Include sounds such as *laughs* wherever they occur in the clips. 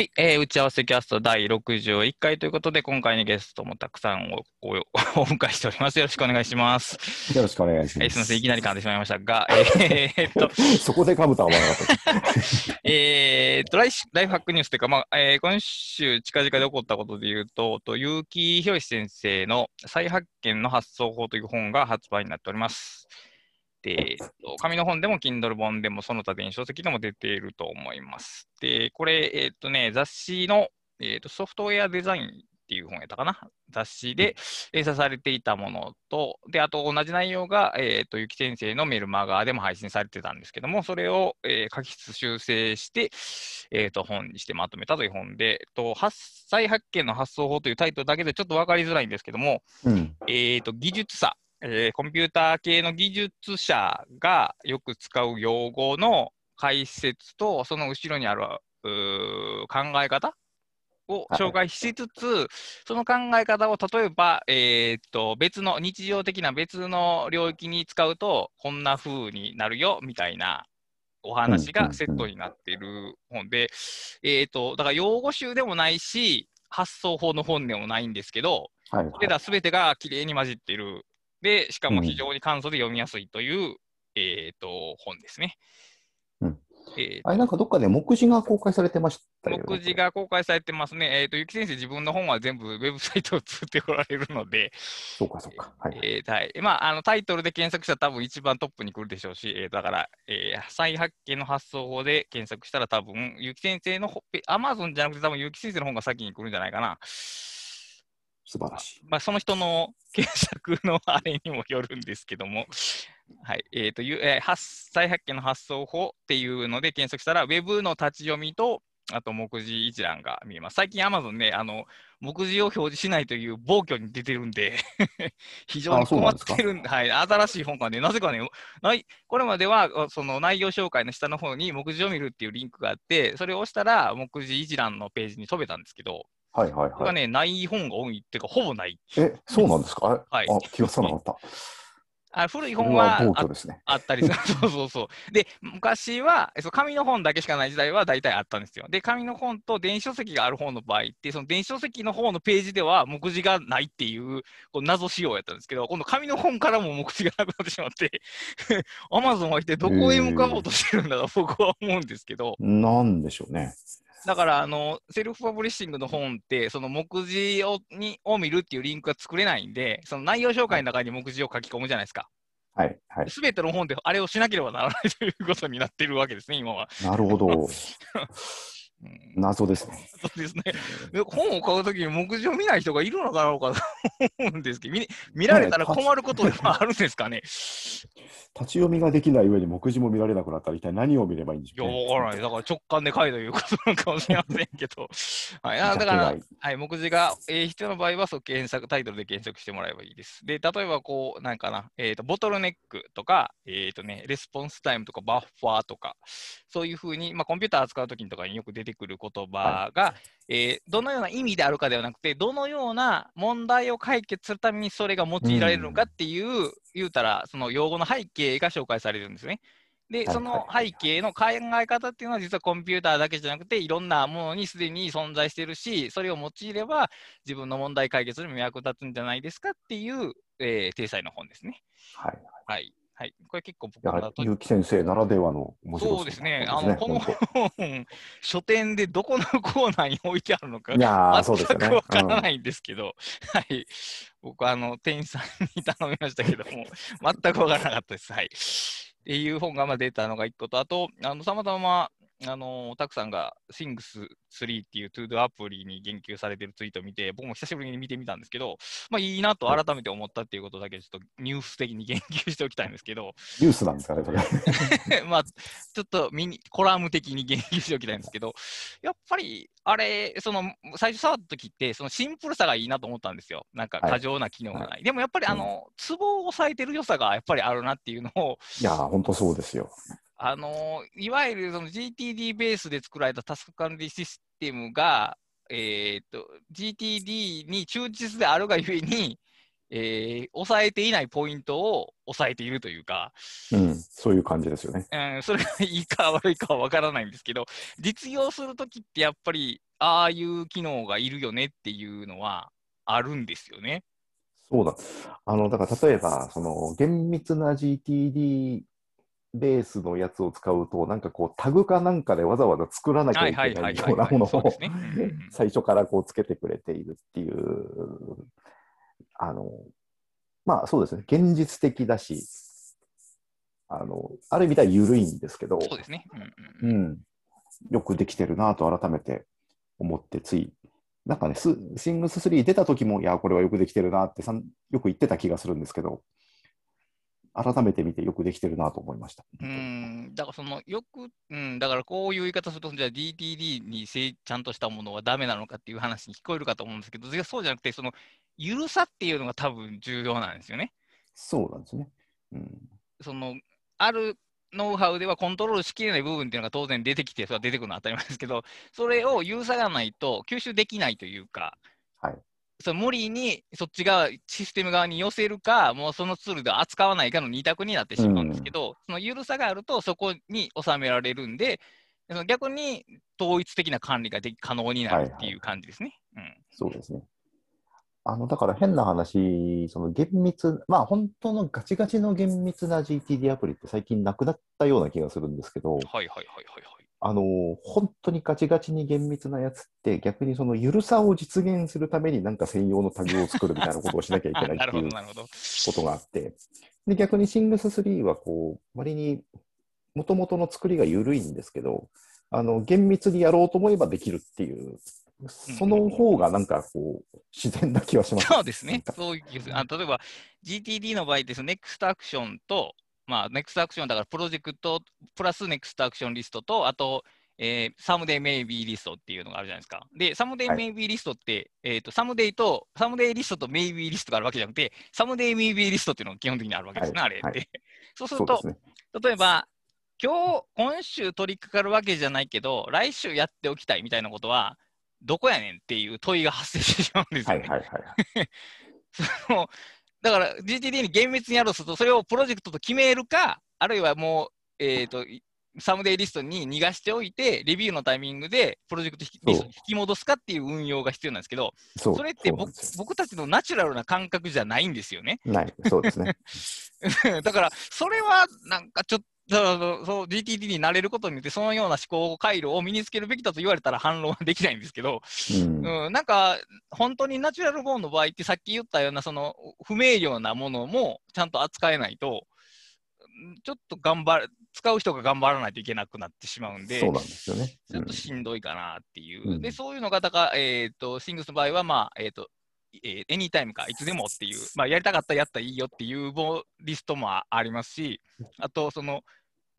はい、えー、打ち合わせキャスト第61回ということで、今回のゲストもたくさんお *laughs* おお迎えしております。よろしくお願いします。よろしくお願いします。えー、すみません、いきなり噛んでしまいましたが、*laughs* えー、っと、*laughs* そこで噛むとは思わなかった。えっと、ライライフハックニュースというか、まあえー、今週近々で起こったことで言うと、と結城博先生の再発見の発想法という本が発売になっております。で、紙の本でも Kindle 本でもその他電子書籍でも出ていると思います。で、これ、えっ、とね、雑誌の、えーと、ソフトウェアデザインっていう本やったかな？雑誌で連載されていたものと、で、あと同じ内容が、えっ、と、ゆき先生のメルマガでも配信されてたんですけども、それを、えー、書きつ修正して、えっ、と、本にしてまとめたという本で、えっと、再発見の発想法というタイトルだけでちょっと分かりづらいんですけども、うん、えっと、技術差えー、コンピューター系の技術者がよく使う用語の解説と、その後ろにある考え方を紹介しつつ、はい、その考え方を例えば、えー、っと別の日常的な別の領域に使うと、こんな風になるよみたいなお話がセットになっている本で、えー、っとだから用語集でもないし、発想法の本でもないんですけど、はいはい、これらすべてがきれいに混じっているで、しかも非常に簡素で読みやすいという、うん、えっ、ー、と、本ですね。うん。えー、あれなんかどっかで目次が公開されてましたよね。目次が公開されてますね。えっ、ー、と、ゆき先生、自分の本は全部ウェブサイトを作っておられるので、そうか、そうか。はい。えー、はい。まあ、あの、タイトルで検索したら多分一番トップに来るでしょうし、えー、だから、えー、再発見の発想法で検索したら多分、ゆき先生の、アマゾンじゃなくて多分、ゆき先生の本が先に来るんじゃないかな。素晴らしい。まあ、その人の検索のあれにもよるんですけども、*laughs* はい。えっ、ー、と、えー、再発見の発想法っていうので検索したら、ウェブの立ち読みと、あと目次一覧が見えます。最近 Amazon ね、あの、目次を表示しないという暴挙に出てるんで *laughs* 非常に困ってるんで、はい、新しい本がね、なぜかね、ないこれまではその内容紹介の下の方に目次を見るっていうリンクがあって、それを押したら目次一覧のページに飛べたんですけど、はいはいはい。これがね、ない本が多いっていうか、ほぼない。え、そうなんですか？はい。あ、気がつかなかった。あ古い本はあね、あったりする。*laughs* そうそうそう。で、昔は、そ紙の本だけしかない時代は大体あったんですよ。で、紙の本と電子書籍がある方の場合って、その電子書籍の方のページでは目次がないっていうこう謎仕様やったんですけど、今度紙の本からも目次がなくなってしまって、*laughs* アマゾンは一体どこへ向かおうとしてるんだと僕は思うんですけど。なんでしょうね。だから、あの、 self-publishing の本って、その目次をにを見るっていうリンクが作れないんで、その内容紹介の中に目次を書き込むじゃないですか。はい。はい。すべての本であれをしなければならないということになっているわけですね、今は。なるほど。*laughs* 謎ですね。*laughs* そうですね。本を買うときに目次を見ない人がいるのかなと思うんですけど、見見られたら困ることではあるんですかね？*laughs* 立ち読みができない上に目次も見られなくなったら一体何を見ればいいんでしょう、ね、いや、わからない。だから直感で買えということなのかもしれませんけど。*laughs* はい、だから、はい、目次が、えー、必要な場合はそう検索、タイトルで検索してもらえばいいです。で、例えばこう、なんかな、えっ、ー、と、ボトルネックとか、えっ、ー、とね、レスポンスタイムとかバッファーとか、そういうふうに、まあ、コンピューター扱うときとかによく出てくる言葉が、はい、えー、どのような意味であるかではなくて、どのような問題を解決するためにそれが用いられるのかっていう、うん、言うたら、その用語の背景が紹介されるんですね。で、その背景の考え方っていうのは、実はコンピューターだけじゃなくて、いろんなものにすでに存在しているし、それを用いれば、自分の問題解決にも役立つんじゃないですかっていう、えー、体裁の本ですね。はい。はい。はい、これ結構僕は結城先生ならではの面白そうですね。あの、この本、書店でどこのコーナーに置いてあるのか、いや全くわからないんですけど、ねうん、はい。僕はあの、店員さんに頼みましたけども、*laughs* 全くわからなかったです。はい。っていう本がまあ出たのが1個と、あと、あの、たまたま、あのたくさんが Things3 っていう To Do アプリに言及されてるツイートを見て、僕も久しぶりに見てみたんですけど、まあいいなと改めて思ったっていうことだけちょっとニュース的に言及しておきたいんですけど。ニュースなんですかね、それ。*laughs* まあ、ちょっとミニ、コラム的に言及しておきたいんですけど、やっぱり、あれ、その、最初触った時って、そのシンプルさがいいなと思ったんですよ。なんか過剰な機能がない。はい、でもやっぱり、あの、ツボを押さえてる良さがやっぱりあるなっていうのを。いや、本当そうですよ。あのいわゆるその GTD ベースで作られたタスク管理システムが、えーと、GTD に忠実であるがゆえに、えー、抑えていないポイントを抑えているというか、うん、そういう感じですよね。うん、それがいいか悪いかは分からないんですけど、実用するときってやっぱり、ああいう機能がいるよねっていうのはあるんですよね。そうだ。あの、だから例えば、その厳密な GTD ベースのやつを使うと、なんかこう、タグかなんかでわざわざ作らなきゃいけないようなものを最初 *laughs* からこうつけてくれているっていう、あの、まあそうですね、現実的だし、あの、ある意味では緩いんですけど、そうですね。うん、うん、よくできてるなと改めて思ってついなんかね、シングス3出た時も、いや、これはよくできてるなってさんよく言ってた気がするんですけど、改めて見てよくできてるなと思いました。うんだからそのよく、うん、だからこういう言い方すると、じゃあ DTD にちゃんとしたものはダメなのかっていう話に聞こえるかと思うんですけど、そうじゃなくて、その緩さっていうのが多分重要なんですよね。そうなんですね。うん、そのあるノウハウではコントロールしきれない部分っていうのが当然出てきて、それは出てくるのは当たり前ですけど、それを許さがないと吸収できないというか、はい、その無理にそっち側、システム側に寄せるか、もうそのツールで扱わないかの2択になってしまうんですけど、うん、その緩さがあると、そこに収められるんで、その逆に統一的な管理がで可能になるっていう感じですね。はいはい、うん、そうですね。あの、だから変な話、その厳密、まあ本当のガチガチの厳密な GTD アプリって最近なくなったような気がするんですけど、はいはいはいはい、はい。あの、本当にガチガチに厳密なやつって逆にその緩さを実現するためになんか専用のタグを作るみたいなことをしなきゃいけないっていう *laughs* ことがあって、で逆にシングス3はこう、割にもともとの作りが緩いんですけど、あの、厳密にやろうと思えばできるっていうその方がなんかこう、自然な気はします。そうですね。そういう。あ例えば、GTD の場合です、 next actionと、まあ、 next actionだから project plus next action list と、あと、えー、 someday maybe listっていうのがあるじゃないですか。で、 someday maybe listって、はい、えっ、ー、と、 somedayと、 someday listと maybe list があるわけじゃなくて、 someday maybe listっていうのが基本的にあるわけですね、はい、あれって。はい、そうすると、ね、例えば、今日、今週取り掛かるわけじゃないけど、来週やっておきたいみたいなことは、どこやねんっていう問いが発生してしまうんですよね。はいはいはい、*laughs* そのだから GTD に厳密にやろうとすると、それをプロジェクトと決めるか、あるいはもう、えーと、サムデイリストに逃がしておいて、レビューのタイミングでプロジェクトリストに引き戻すかっていう運用が必要なんですけど、それって僕僕たちのナチュラルな感覚じゃないんですよね。ない、そうですね。*laughs* だから、それはなんかちょっそうそう GTD になれることによって、そのような思考回路を身につけるべきだと言われたら反論はできないんですけど、うん、うん、なんか、本当にナチュラルボーンの場合って、さっき言ったような、その不明瞭なものもちゃんと扱えないと、ちょっと頑張る、使う人が頑張らないといけなくなってしまうんで、そうなんですよね。ちょっとしんどいかなっていう。うん、で、そういうのが、だから、えっ、ー、と、シングスの場合は、まあ、えっ、ー、と、えー、エニータイムか、いつでもっていう、まあ、やりたかったらやったらいいよっていうリストもありますし、あと、その、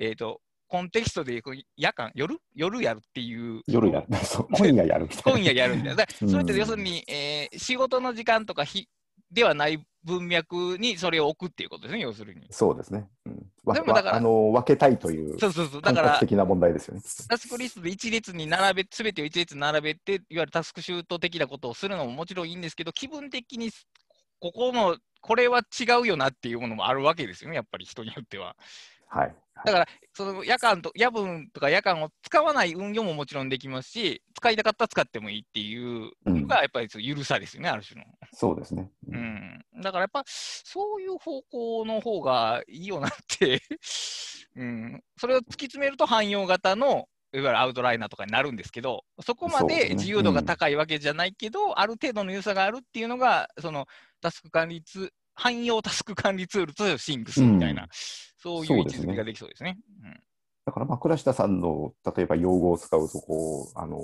えっ、ー、と、コンテキストで夜間、夜夜やるっていう。夜やる。*laughs* 今夜やる今夜やるみたいな。それって要するに、えー、仕事の時間とか日ではない文脈にそれを置くっていうことですね、要するに。そうですね。うん、でもだからあの分けたいというそうそうそうだから的な問題ですよね。タスクリストで一列に並べ、すべてを一列に並べて、いわゆるタスクシュート的なことをするのももちろんいいんですけど、気分的にここの、これは違うよなっていうものもあるわけですよね、やっぱり人によっては。はい。だから、その夜間と、夜分とか夜間を使わない運用ももちろんできますし、使いたかったら使ってもいいっていうのが、やっぱり緩さですよね、うん、ある種の。そうですね、うん。だからやっぱ、そういう方向の方がいいよなって *laughs* うん、それを突き詰めると汎用型のいわゆるアウトライナーとかになるんですけど、そこまで自由度が高いわけじゃないけど、ねうん、ある程度の良さがあるっていうのが、そのタスク管理ツ汎用タスク管理ツールとシンクスみたいな、うん、そういう位置づけができそうですね。だから、まあ、倉下さんの例えば用語を使うとこう、あの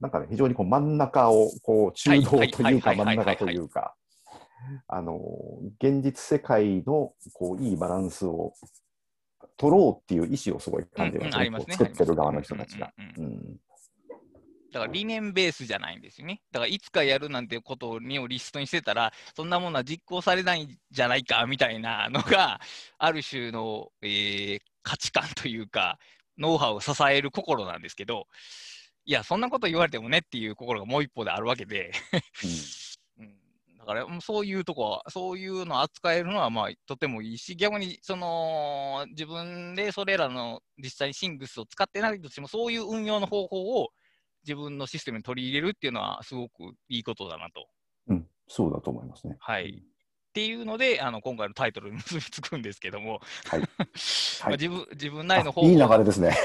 なんかね、非常にこう真ん中をこう中道というか、真ん中というか、あの現実世界のこういいバランスを取ろうっていう意思をすごい感じますね、うんうん、作ってる側の人たちが。だから理念ベースじゃないんですよね。だからいつかやるなんてことにをリストにしてたら、そんなものは実行されないんじゃないかみたいなのが、*laughs* ある種の、えー、価値観というか、ノウハウを支える心なんですけど、いや、そんなこと言われてもねっていう心がもう一方であるわけで。うん、*laughs* だからそういうとこは、そういうのを扱えるのはまあとてもいいし、逆にその自分でそれらの実際にシングスを使ってないとしても、そういう運用の方法を自分のシステムに取り入れるっていうのは、すごくいいことだなと。うん、そうだと思いますね。はい。っていうので、あの今回のタイトルに結びつくんですけども、はい *laughs* まあ、自分自分なりの方法いい流れですね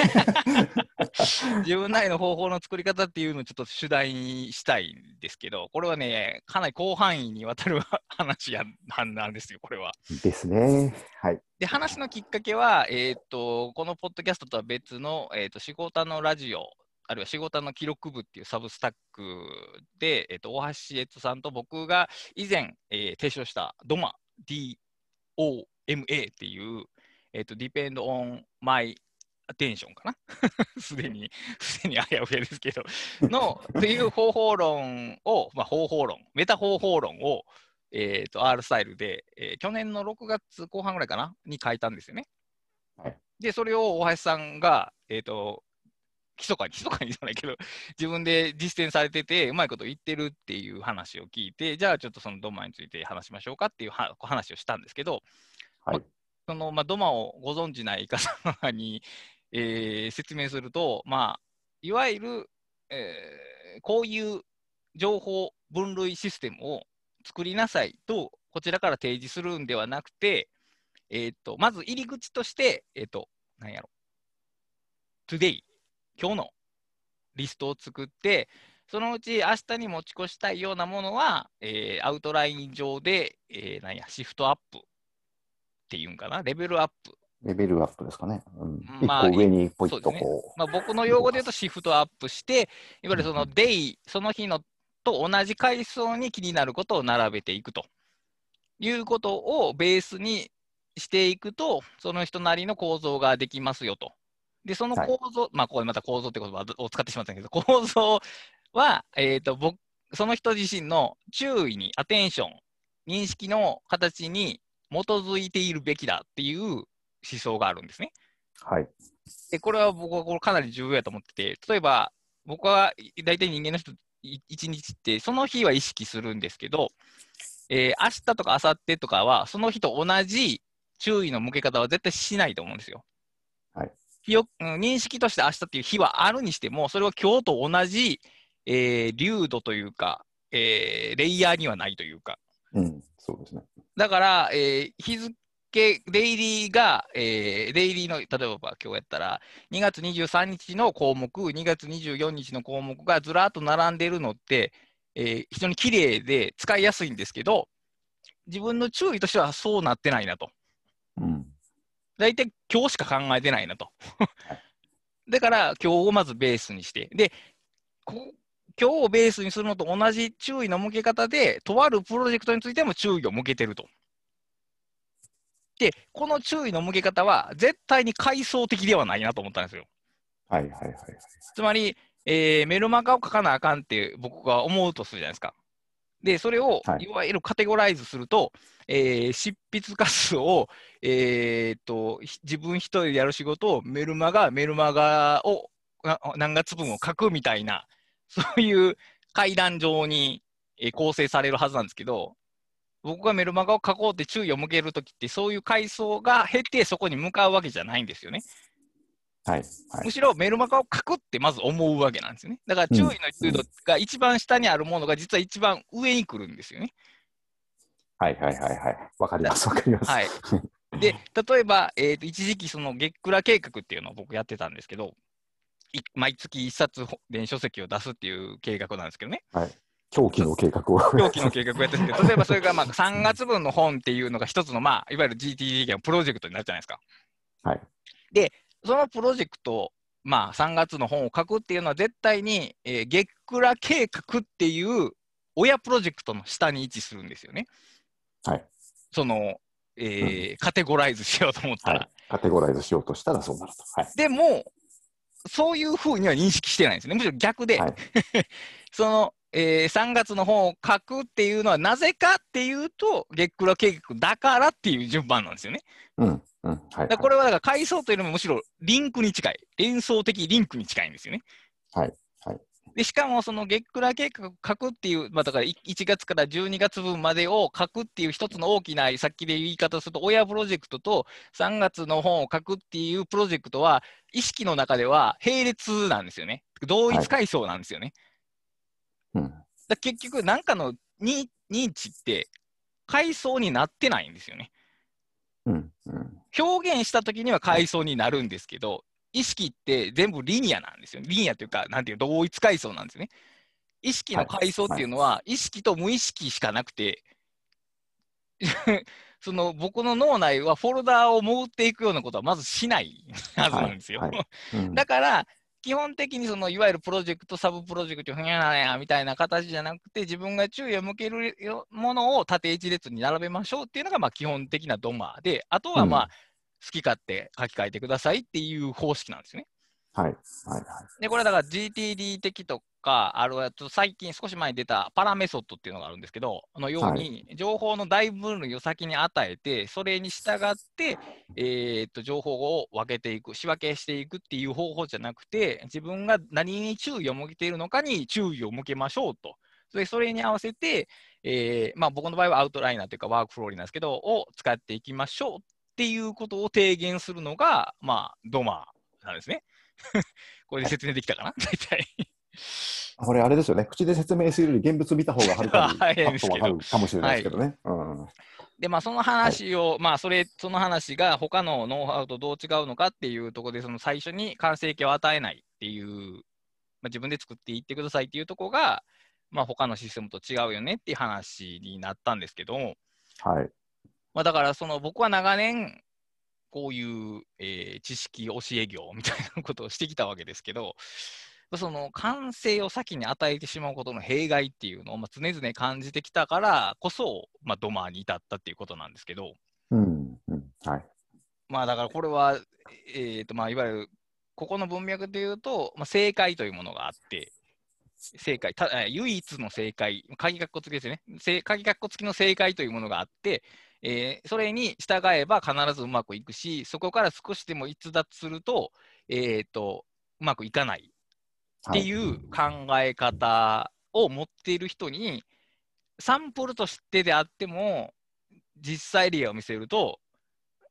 *laughs* 自分なりの方法の作り方っていうのをちょっと主題にしたいんですけど、これはね、かなり広範囲にわたる話や *laughs* なんですよ、これは。ですね。はい。で、話のきっかけは、えーと、このポッドキャストとは別の、えーと、仕事のラジオあるいは仕事の記録部っていうサブスタックで、えーと、大橋悦さんと僕が以前、えー、提唱したドマ DOMA っていう、えーと、Depend on My Attention かな？*laughs* すでに、すでにあやふやですけど、の、っていう方法論を、まあ、方法論、メタ方法論を、えーと、R スタイルで、えー、去年の6月後半ぐらいかな？に書いたんですよね。はい、で、それを大橋さんが、えーと、密かに、*laughs* 密かにじゃないけど、自分で実践されてて、うまいこと言ってるっていう話を聞いて、じゃあちょっとそのドマについて話しましょうかっていう話をしたんですけど、はい、ま、その、まあ、ドマをご存じない方に、えー、説明すると、まあ、いわゆる、えー、こういう情報分類システムを作りなさいと、こちらから提示するんではなくて、えーと、まず入り口として、えーと、何やろ、today 今日のリストを作って、そのうち明日に持ち越したいようなものは、えー、アウトライン上で、えー、なんや、シフトアップっていうんかな、レベルアップ。レベルアップですかね。うん、まあ、上にポイッとこう。ね、まあ、僕の用語で言うとシフトアップして、いわゆるそのデイ、その日のと同じ階層に気になることを並べていくということをベースにしていくと、その人なりの構造ができますよと。で、その構造、はい、まあ、ここでまた構造って言葉を使ってしまったんだけど、構造は、えっ、ー、と、僕、その人自身の注意に、アテンション、認識の形に基づいているべきだっていう思想があるんですね。はい。で、これは僕はこれかなり重要やと思ってて、例えば、僕は大体人間の人、一日って、その日は意識するんですけど、えー、明日とか明後日とかは、その日と同じ注意の向け方は絶対しないと思うんですよ。はい。日を、認識として明日っていう日はあるにしても、それは今日と同じ、えー、流度というか、えー、レイヤーにはないというか。うん、そうですね。だから、えー、日付、デイリーが、えー、デイリーの、例えば今日やったら、2月23日の項目、2月24日の項目がずらっと並んでいるのって、えー、非常に綺麗で使いやすいんですけど、自分の注意としてはそうなってないなと。うん大体今日しか考えてないなと。*laughs* だから今日をまずベースにして、で、今日をベースにするのと同じ注意の向け方で、とあるプロジェクトについても注意を向けてると。で、この注意の向け方は絶対に階層的ではないなと思ったんですよ。はいはいはい、はい。つまり、えー、メルマガを書かなあかんって僕が思うとするじゃないですか。で、それを、いわゆるカテゴライズすると、えー、執筆活数を、えー、っと、自分一人でやる仕事をメルマガ、メルマガを何月分を書くみたいな、そういう階段上に、えー、構成されるはずなんですけど、僕がメルマガを書こうって注意を向けるときって、そういう階層が減ってそこに向かうわけじゃないんですよね。はい、はい、むしろメルマガを書くってまず思うわけなんですよね。だから注意の重度が一番下にあるものが実は一番上に来るんですよね。はいはいはいはい。わかりますわかります。はい。で、例えば、えーと、一時期その月倉計画っていうのを僕やってたんですけど、毎月1冊電子書籍を出すっていう計画なんですけどね。はい。狂気の計画を。狂気の計画をやってて、*laughs* 例えばそれがまあ3月分の本っていうのが一つの、まあ、いわゆる GTD のプロジェクトになるじゃないですか。はい。で、そのプロジェクト、まあ、3月の本を書くっていうのは絶対に、えー、月倉計画っていう親プロジェクトの下に位置するんですよね。はい。その、えー、うん、カテゴライズしようと思ったら、はい、カテゴライズしようとしたらそうなると。はい、でも、そういうふうには認識してないんですね。むしろ逆で、はい、*laughs* その、えー、3月の本を書くっていうのはなぜかっていうと、月倉計画だからっていう順番なんですよね。うん。うんはい、これはだから階層というよりもむしろリンクに近い、連想的リンクに近いんですよね。はい。はい、でしかも、その月倉計画を書くっていう、まあ、だから1月から12月分までを書くっていう一つの大きな、さっきで言い方すると、親プロジェクトと3月の本を書くっていうプロジェクトは、意識の中では並列なんですよね。同一階層なんですよね。うん。だ結局、なんかの認認知って階層になってないんですよね。うん。うん。表現したときには階層になるんですけど、意識って全部リニアなんですよ。リニアというか、なんていう同一階層なんですよね。意識の階層っていうのは、意識と無意識しかなくて、*laughs* その僕の脳内はフォルダーを潜っていくようなことはまずしないはずなんですよ。はいはうんだから、基本的にそのいわゆるプロジェクト、サブプロジェクト、ふにゃなやみたいな形じゃなくて、自分が注意を向けるよものを縦一列に並べましょうっていうのがまあ基本的なドマーで、あとはまあ、うん好き勝手書き換えてくださいっていう方式なんですよね。はい。はい。はい。で、これだから GTD 的とか、あと最近少し前に出たパラメソッドっていうのがあるんですけど、あのように情報の大分類を先に与えて、それに従って、えーっと情報を分けていく、仕分けしていくっていう方法じゃなくて、自分が何に注意を向けているのかに注意を向けましょうと。でそれに合わせて、えーまあ、僕の場合はアウトライナーというかワークフローリーなんですけど、を使っていきましょうっていうことを提言するのが、まあ、ドマーなんですね。*laughs* これで説明できたかな？大体。これあれですよね。口で説明するより現物見た方がはるかに *laughs* パッとわかるかもしれないですけどね。うん。で、まあ、その話を、まあ、それ、その話が他のノウハウとどう違うのかっていうところで、その最初に完成形を与えないっていう、まあ、自分で作っていってくださいっていうところが、まあ、他のシステムと違うよねっていう話になったんですけど、はい。まあ、だから、その僕は長年、こういう、えー知識教え業みたいなことをしてきたわけですけど、その完成を先に与えてしまうことの弊害っていうのを、まあ、常々感じてきたからこそ、まあ、ドマーに至ったっていうことなんですけど、うん。うん。はい。まあだからこれは、えーとまあ、いわゆるここの文脈で言うと、まあ、正解というものがあって、正解、たえー唯一の正解、鍵括弧付きですよね。正鍵括弧付きの正解というものがあって、えーそれに従えば必ずうまくいくし、そこから少しでも逸脱すると、えーと、うまくいかないっていう考え方を持っている人に、サンプルとしてであっても、実際例を見せると、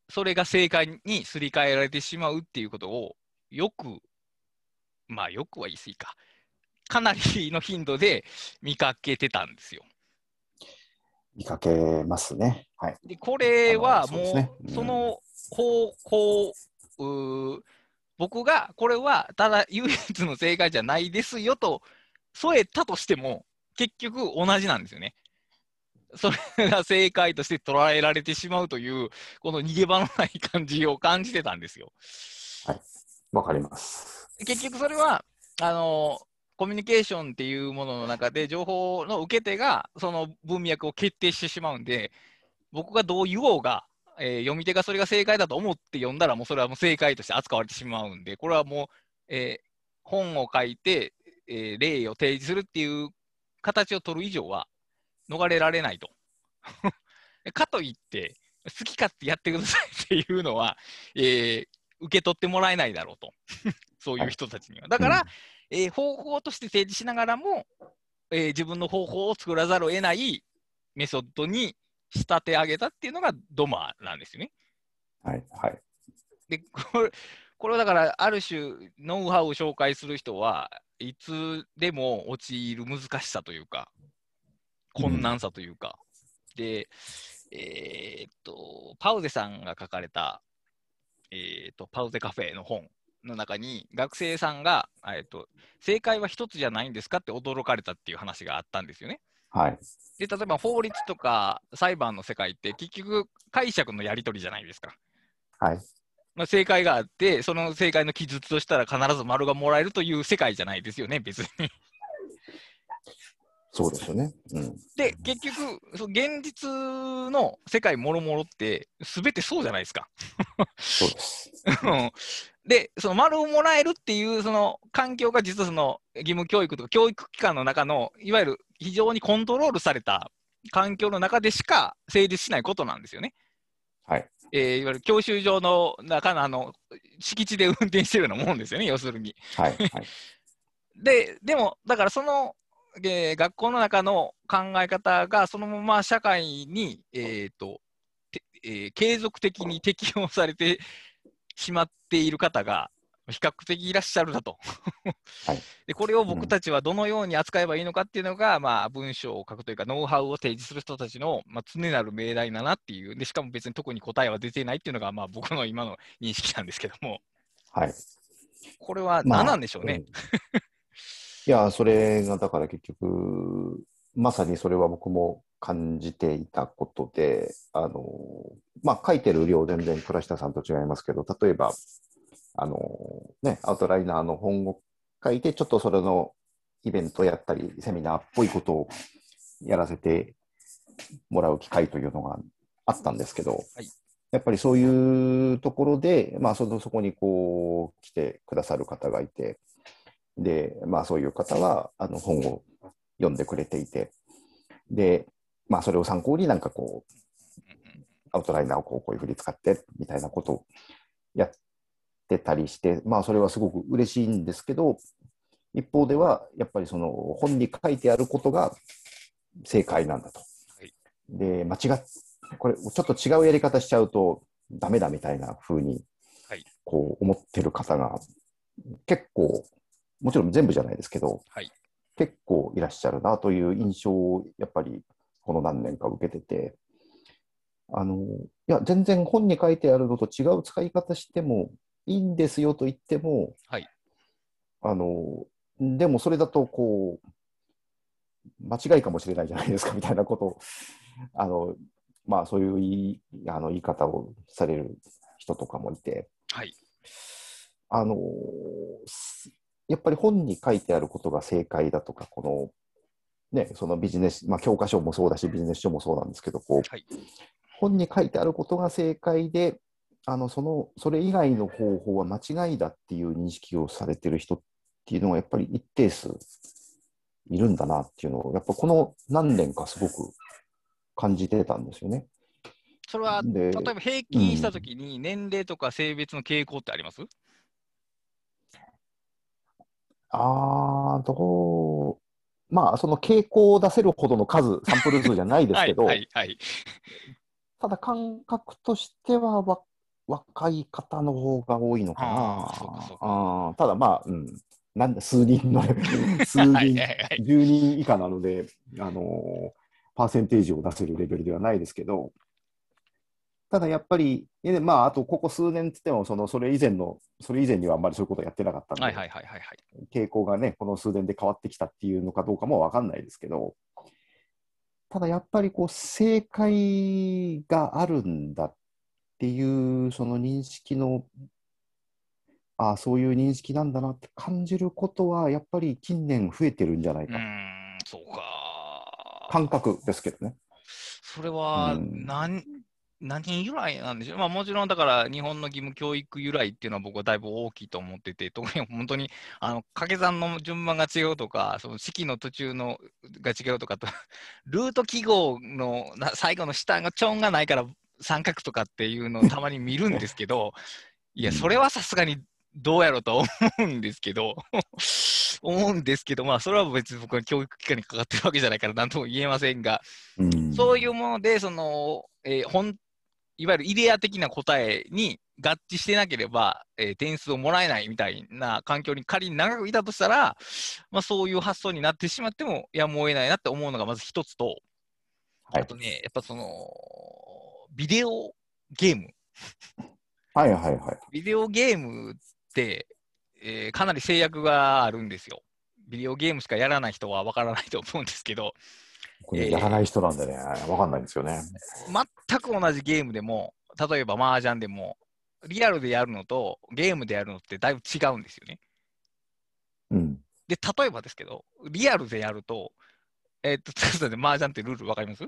それが正解にすり替えられてしまうっていうことを、よく、まあよくは言い過ぎか、かなりの頻度で見かけてたんですよ。見かけますね。はい。で、これはもうその方向、僕がこれはただ唯一の正解じゃないですよと添えたとしても、結局同じなんですよね。それが正解として捉えられてしまうという、この逃げ場のない感じを感じてたんですよ。わかります。結局それは、あのコミュニケーションっていうものの中で、情報の受け手がその文脈を決定してしまうんで、僕がどう言おうが、えー読み手がそれが正解だと思って読んだら、もうそれはもう正解として扱われてしまうんで、これはもう、えー本を書いて、えー例を提示するっていう形を取る以上は、逃れられないと。*laughs* かといって、好き勝手やってくださいっていうのは、えー受け取ってもらえないだろうと。*laughs* そういう人たちには。だから、えー方法として提示しながらも、えー自分の方法を作らざるを得ないメソッドに仕立て上げたっていうのがドマなんですよね。はい。はい。で、これ、これはだから、ある種、ノウハウを紹介する人はいつでも陥る難しさというか、困難さというか、で、えーっと、パウゼさんが書かれた、えーっと、パウゼカフェの本の中に、学生さんが、えーっと、正解は一つじゃないんですかって驚かれたっていう話があったんですよね。はい。で、例えば法律とか裁判の世界って結局解釈のやり取りじゃないですか。はい。まあ、正解があって、その正解の記述としたら必ず丸がもらえるという世界じゃないですよね、別に。そうですよね。うん。で、結局、その現実の世界もろもろって、すべてそうじゃないですか。そうです。うんで、その丸をもらえるっていうその環境が実はその義務教育とか教育機関の中のいわゆる非常にコントロールされた環境の中でしか成立しないことなんですよね。はい。えーいわゆる教習所の中のあの敷地で運転してるようなもんですよね、要するに。はい。はい。*laughs* で、でも、だからその、えー学校の中の考え方がそのまま社会に、えーとてえー継続的に適用されてしまっている方が比較的いらっしゃるだとはい、*laughs* で。これを僕たちはどのように扱えばいいのかっていうのが、うん、まあ、文章を書くというか、ノウハウを提示する人たちの、まあ、常なる命題だなっていうで、しかも別に特に答えは出てないっていうのが、まあ、僕の今の認識なんですけども。はい。これは何なんでしょうね。まあうん、いや、それがだから結局、まさにそれは僕も感じていたことで、あの、まあ、書いてる量全然倉下さんと違いますけど、例えば、あの、ね、アウトライナーの本を書いて、ちょっとそれのイベントやったり、セミナーっぽいことをやらせてもらう機会というのがあったんですけど、はい、やっぱりそういうところで、まあその、そこにこう来てくださる方がいて、で、まあそういう方はあの本を読んでくれていて、で、まあそれを参考になんかこう、アウトライナーをこうこういうふうに使ってみたいなことをやってたりして、まあそれはすごく嬉しいんですけど、一方ではやっぱりその本に書いてあることが正解なんだと。はい、で、間違っ、これちょっと違うやり方しちゃうとダメだみたいなふうにこう思ってる方が結構、もちろん全部じゃないですけど、はい、結構いらっしゃるなという印象をやっぱりこの何年か受けてて、あの、いや、全然本に書いてあるのと違う使い方してもいいんですよと言っても、はい、あの、でもそれだとこう、間違いかもしれないじゃないですかみたいなことを、あの、まあそういう言いあの言い方をされる人とかもいて、はい、あの、やっぱり本に書いてあることが正解だとか、この、ね、そのビジネス、まあ、教科書もそうだし、ビジネス書もそうなんですけど、こう、はい、本に書いてあることが正解で、あのそのそれ以外の方法は間違いだっていう認識をされてる人っていうのがやっぱり一定数いるんだなっていうのを、やっぱこの何年かすごく感じてたんですよね。それは、例えば平均したときに年齢とか性別の傾向ってあります、うんああ、どう、まあ、その傾向を出せるほどの数、サンプル数じゃないですけど、*laughs* はいはいはい、ただ感覚としてはわ若い方の方が多いのかな。あただまあ、うん、なんだ、数人の、*laughs* 数人、はいはいはい、10人以下なので、あのー、パーセンテージを出せるレベルではないですけど、ただやっぱり、まあ、あとここ数年つってもその、それ以前の、それ以前にはあんまりそういうことやってなかったので、はいはいはいはい、傾向がね、この数年で変わってきたっていうのかどうかも分かんないですけど、ただやっぱりこう、正解があるんだっていう、その認識の、ああ、そういう認識なんだなって感じることは、やっぱり近年増えてるんじゃないか。そうか。感覚ですけどね。それは何、何由来なんでしょう、まあ、もちろんだから日本の義務教育由来っていうのは僕はだいぶ大きいと思ってて、特に *laughs* 本当にあの掛け算の順番が違うとか、その式の途中のが違うとかと、*laughs* ルート記号の最後の下がちょんがないから三角とかっていうのをたまに見るんですけど、*laughs* いや、それはさすがにどうやろうと思うんですけど、思うんですけど、まあ、それは別に僕は教育機関にかかってるわけじゃないから、なんとも言えませんが、うん、そういうもので、その、えー、本いわゆるイデア的な答えに合致してなければ、えー、点数をもらえないみたいな環境に仮に長くいたとしたら、まあ、そういう発想になってしまってもやむを得ないなって思うのがまず一つと、あとね、やっぱその、ビデオゲーム。はいはいはい。ビデオゲームって、えー、かなり制約があるんですよ。ビデオゲームしかやらない人は分からないと思うんですけど、やらない人なんでね、えー、わかんないんですよね。全く同じゲームでも、例えば麻雀でも、リアルでやるのとゲームでやるのってだいぶ違うんですよね。うん。で、例えばですけど、リアルでやると、えー、っと、*laughs* ちょっと麻雀ってルールわかります？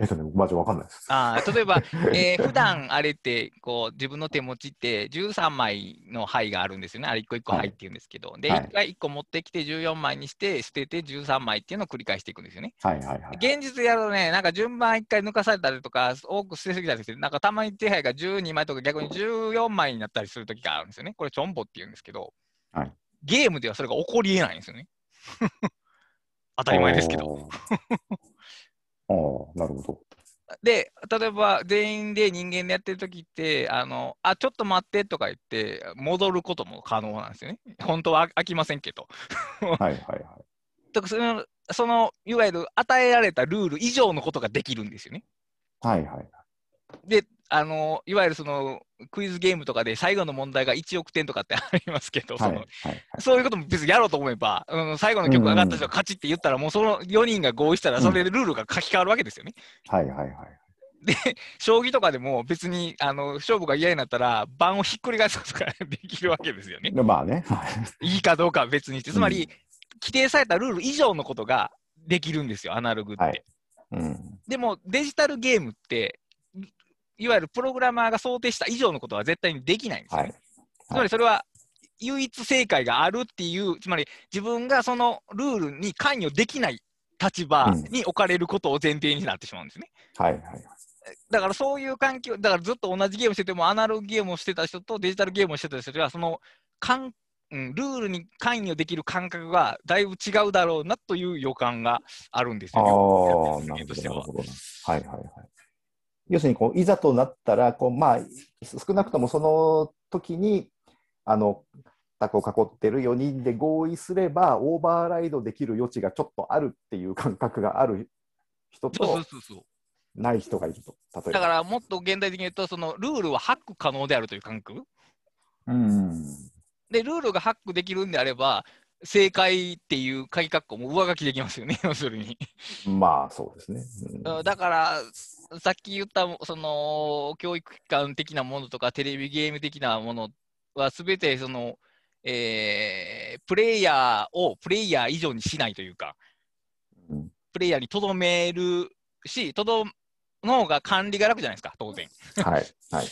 えっとね、マジわかんないです。あ例えば、*laughs* えー、普段あれって、こう、自分の手持ちって13枚の牌があるんですよね。あれ1個1個牌っていうんですけど。はい、で、1回1個持ってきて14枚にして、捨てて13枚っていうのを繰り返していくんですよね。はいはいはい。現実やるとね、なんか順番1回抜かされたりとか、多く捨てすぎたりして、なんかたまに手配が12枚とか逆に14枚になったりするときがあるんですよね。これ、チョンボっていうんですけど、はい、ゲームではそれが起こりえないんですよね。*laughs* 当たり前ですけど。ああ、なるほど。で、例えば全員で人間でやってるときって、あの、あ、ちょっと待ってとか言って、戻ることも可能なんですよね。本当は飽きませんけど。はいはいはい。だからその、その、いわゆる与えられたルール以上のことができるんですよね。はいはい。で、あの、いわゆるその、クイズゲームとかで最後の問題が1億点とかってありますけど、はい、その、はいはい、そういうことも別にやろうと思えば、うん、最後の曲上がった人が勝ちって言ったら、もうその4人が合意したら、それでルールが書き換わるわけですよね。うん、はいはいはい。で、将棋とかでも別にあの勝負が嫌になったら、盤をひっくり返すことができるわけですよね。まあね。いいかどうかは別にして、つまり、うん、規定されたルール以上のことができるんですよ、アナログって。はいうん、でも、デジタルゲームって、いわゆるプログラマーが想定した以上のことは絶対にできないんですよ、ね、はい、つまりそれは唯一正解があるっていう、つまり自分がそのルールに関与できない立場に置かれることを前提になってしまうんですね。うん、はいはい。だからそういう環境、だからずっと同じゲームしてても、アナログゲームをしてた人とデジタルゲームをしてた人は、そのかん、うん、ルールに関与できる感覚がだいぶ違うだろうなという予感があるんですよ、ね、ああ、なるほど。はいはいはい。要するにこういざとなったらこう、まあ、少なくともその時にあのタコを囲ってる4人で合意すればオーバーライドできる余地がちょっとあるっていう感覚がある人とない人がいると例えば。だからもっと現代的に言うとそのルールはハック可能であるという感覚。うん。でルールがハックできるんであれば正解っていう鍵括弧も上書きできますよね、*laughs* 要するに。まあ、そうですね。うん、だから、さっき言った、その、教育機関的なものとか、テレビゲーム的なものは、すべて、その、えー、プレイヤーをプレイヤー以上にしないというか、うん、プレイヤーにとどめるし、とどの方が管理が楽じゃないですか、当然。はい。はい。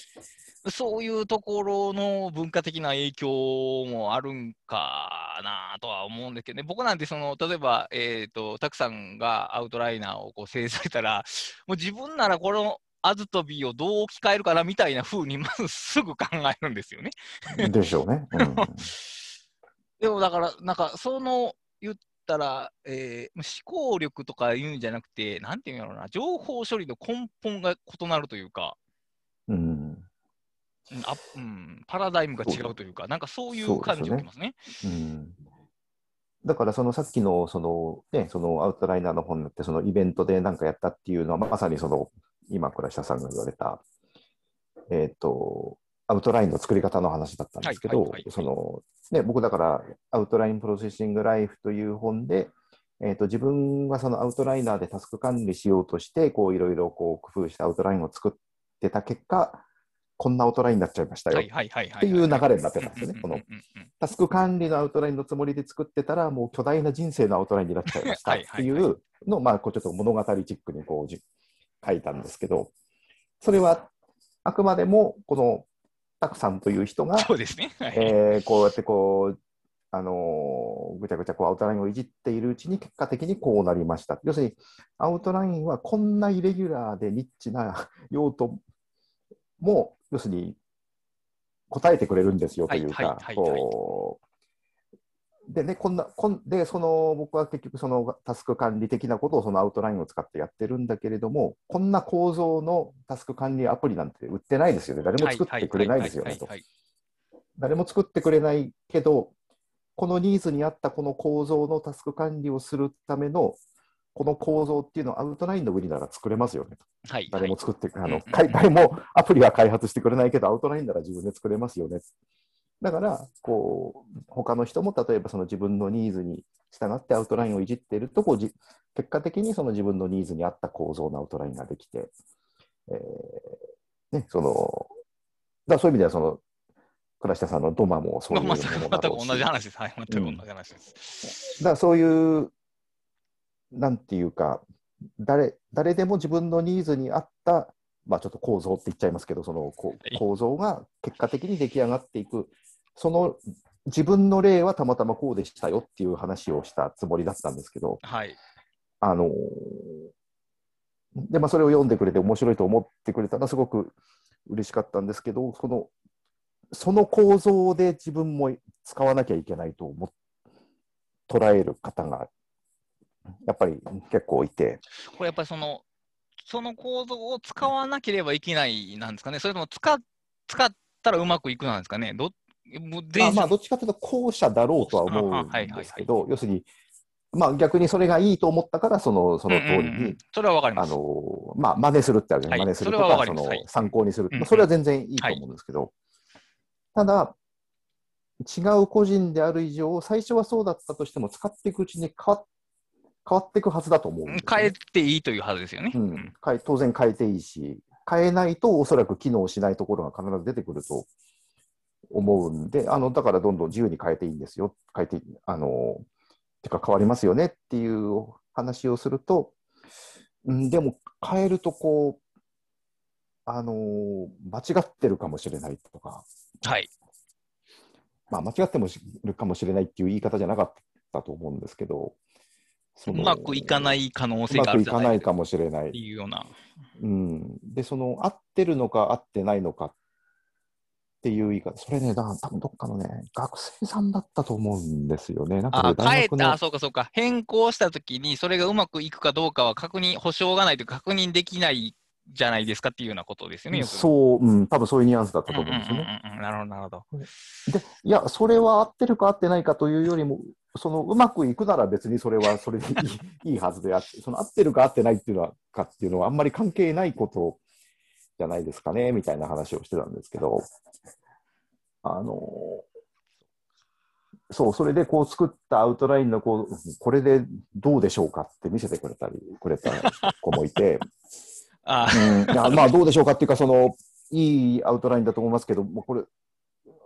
そういうところの文化的な影響もあるんかなとは思うんですけどね、僕なんてその、例えば、えーと、たくさんがアウトライナーをこう制されたら、もう自分ならこのあずとびをどう置き換えるかなみたいなふうに、まずすぐ考えるんですよね。でしょうね。うん、でもだから、なんかその言ったら、えー、思考力とか言うんじゃなくて、なんていうんやろうな、情報処理の根本が異なるというか。うんあうん、パラダイムが違うというか、なんかそういう感じがしますね。うん、だからそのさっきのその、ね、そのアウトライナーの本って、そのイベントで何かやったっていうのは、まさにその今、倉下さんが言われた、えっ、ー、と、アウトラインの作り方の話だったんですけど、そのね、僕だからアウトラインプロセッシングライフという本で、えーと、自分はそのアウトライナーでタスク管理しようとして、こういろいろこう工夫してアウトラインを作ってた結果、こんなアウトラインになっちゃいましたよ。っていう流れになってたんですよね。このタスク管理のアウトラインのつもりで作ってたら、もう巨大な人生のアウトラインになっちゃいましたっていうのを、まあ、こうちょっと物語チックにこう書いたんですけど、それはあくまでもこのたくさんという人が、そうですね、はい、えー、こうやってこう、あのー、ぐちゃぐちゃこうアウトラインをいじっているうちに結果的にこうなりました。要するに、アウトラインはこんなイレギュラーでニッチな用途も要するに答えてくれるんですよというか、でね、こんな、こんで、その、僕は結局、そのタスク管理的なことをそのアウトラインを使ってやってるんだけれども、こんな構造のタスク管理アプリなんて売ってないですよね。誰も作ってくれないですよねと。誰も作ってくれないけど、このニーズに合ったこの構造のタスク管理をするためのこの構造っていうのをアウトラインの上になら作れますよね。はい、誰も作って、あの、*laughs* 誰もアプリは開発してくれないけど、アウトラインなら自分で作れますよね。だから、こう、他の人も例えばその自分のニーズに従ってアウトラインをいじっているとこうじ、結果的にその自分のニーズに合った構造のアウトラインができて、えー、ね、その、だそういう意味ではその、倉下さんのドマもそういうものだろうし。全く同じ話です。はい、全く同じ話です。うん、だそういうなんていうか、誰誰でも自分のニーズに合った、まあ、ちょっと構造って言っちゃいますけど、その構造が結果的に出来上がっていく、その自分の例はたまたまこうでしたよっていう話をしたつもりだったんですけど、はい、あのでまあ、それを読んでくれて面白いと思ってくれたのはすごく嬉しかったんですけど、そのその構造で自分も使わなきゃいけないと思捉える方がやっぱり結構いて。これやっぱりそのその構造を使わなければいけないなんですかね、それとも使使ったらうまくいくなんですかね、どもうまあ、まあ、どっちかというと後者だろうとは思うんですけど、要するに、まあ、逆にそれがいいと思ったから、そのその通りに、うんうん。うん、それはわかります。あのまあ、真似するってあるじゃない、はい、真似するとか、その参考にする、まあ、それは全然いいと思うんですけど、ただ、違う個人である以上、最初はそうだったとしても、使っていくうちに変わ変わっていくはずだと思う、ね、変えていいというはずですよね。うん、当然変えていいし、変えないとおそらく機能しないところが必ず出てくると思うんで、あのだからどんどん自由に変えていいんですよ、変えてあのてか変わりますよねっていう話をすると、うん、でも変えるとこう、あの間違ってるかもしれないとか、はい。まあ、間違ってもるかもしれないっていう言い方じゃなかったと思うんですけど、うまくいかない可能性があるうまくいかないかもしれない。っていうような。うん。で、その、合ってるのか合ってないのかっていう言い方、それね、だ多分どっかのね、学生さんだったと思うんですよね。なんか、ね、あ、変えた、あ、そうかそうか。変更したときに、それがうまくいくかどうかは確認、保証がないと確認できないじゃないですかっていうようなことですよね。そう、うん、多分そういうニュアンスだったと思うんですよね。なるほど、なるほど。で、いや、それは合ってるか合ってないかというよりも、そのうまくいくなら別にそれは *laughs* それでいいいいはずであって、その合ってるか合ってないっていうのはかっていうのはあんまり関係ないことじゃないですかね、みたいな話をしてたんですけど、あの、そう、それでこう作ったアウトラインのこう、これでどうでしょうかって見せてくれたり、くれた子もいて、あうん、まあどうでしょうかっていうか、その、いいアウトラインだと思いますけど、もうこれ、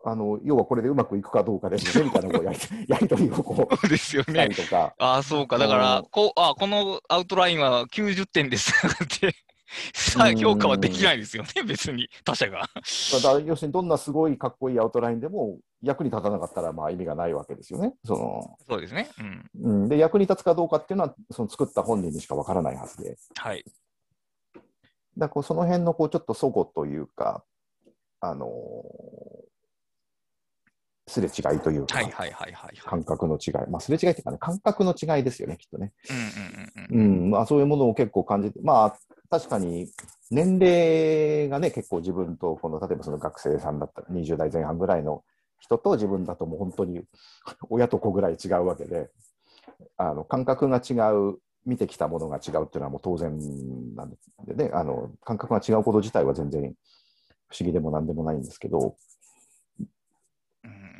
あの要はこれでうまくいくかどうかですよねみたいなこうやり *laughs* やり取りをこうですよね。とか。ああ、そうか、だから、こあこのアウトラインは90点ですって。*laughs* さあ、評価はできないですよね、別に、他者が。だ要するに、どんなすごいかっこいいアウトラインでも、役に立たなかったらまあ意味がないわけですよね。そのそうですね、うん、うん、で、役に立つかどうかっていうのは、その作った本人にしかわからないはずで。はい、だこうその辺のこうちょっと齟齬というか、あのすれ違いというか、感覚の違い、まあ、すれ違いというかね、感覚の違いですよね、きっとね。うんまあ、そういうものを結構感じて、まあ、確かに年齢がね、結構自分と、この例えばその学生さんだったら、20代前半ぐらいの人と自分だともう本当に親と子ぐらい違うわけで、あの感覚が違う見てきたものが違うっていうのはもう当然なんでね、あの感覚が違うこと自体は全然不思議でもなんでもないんですけど、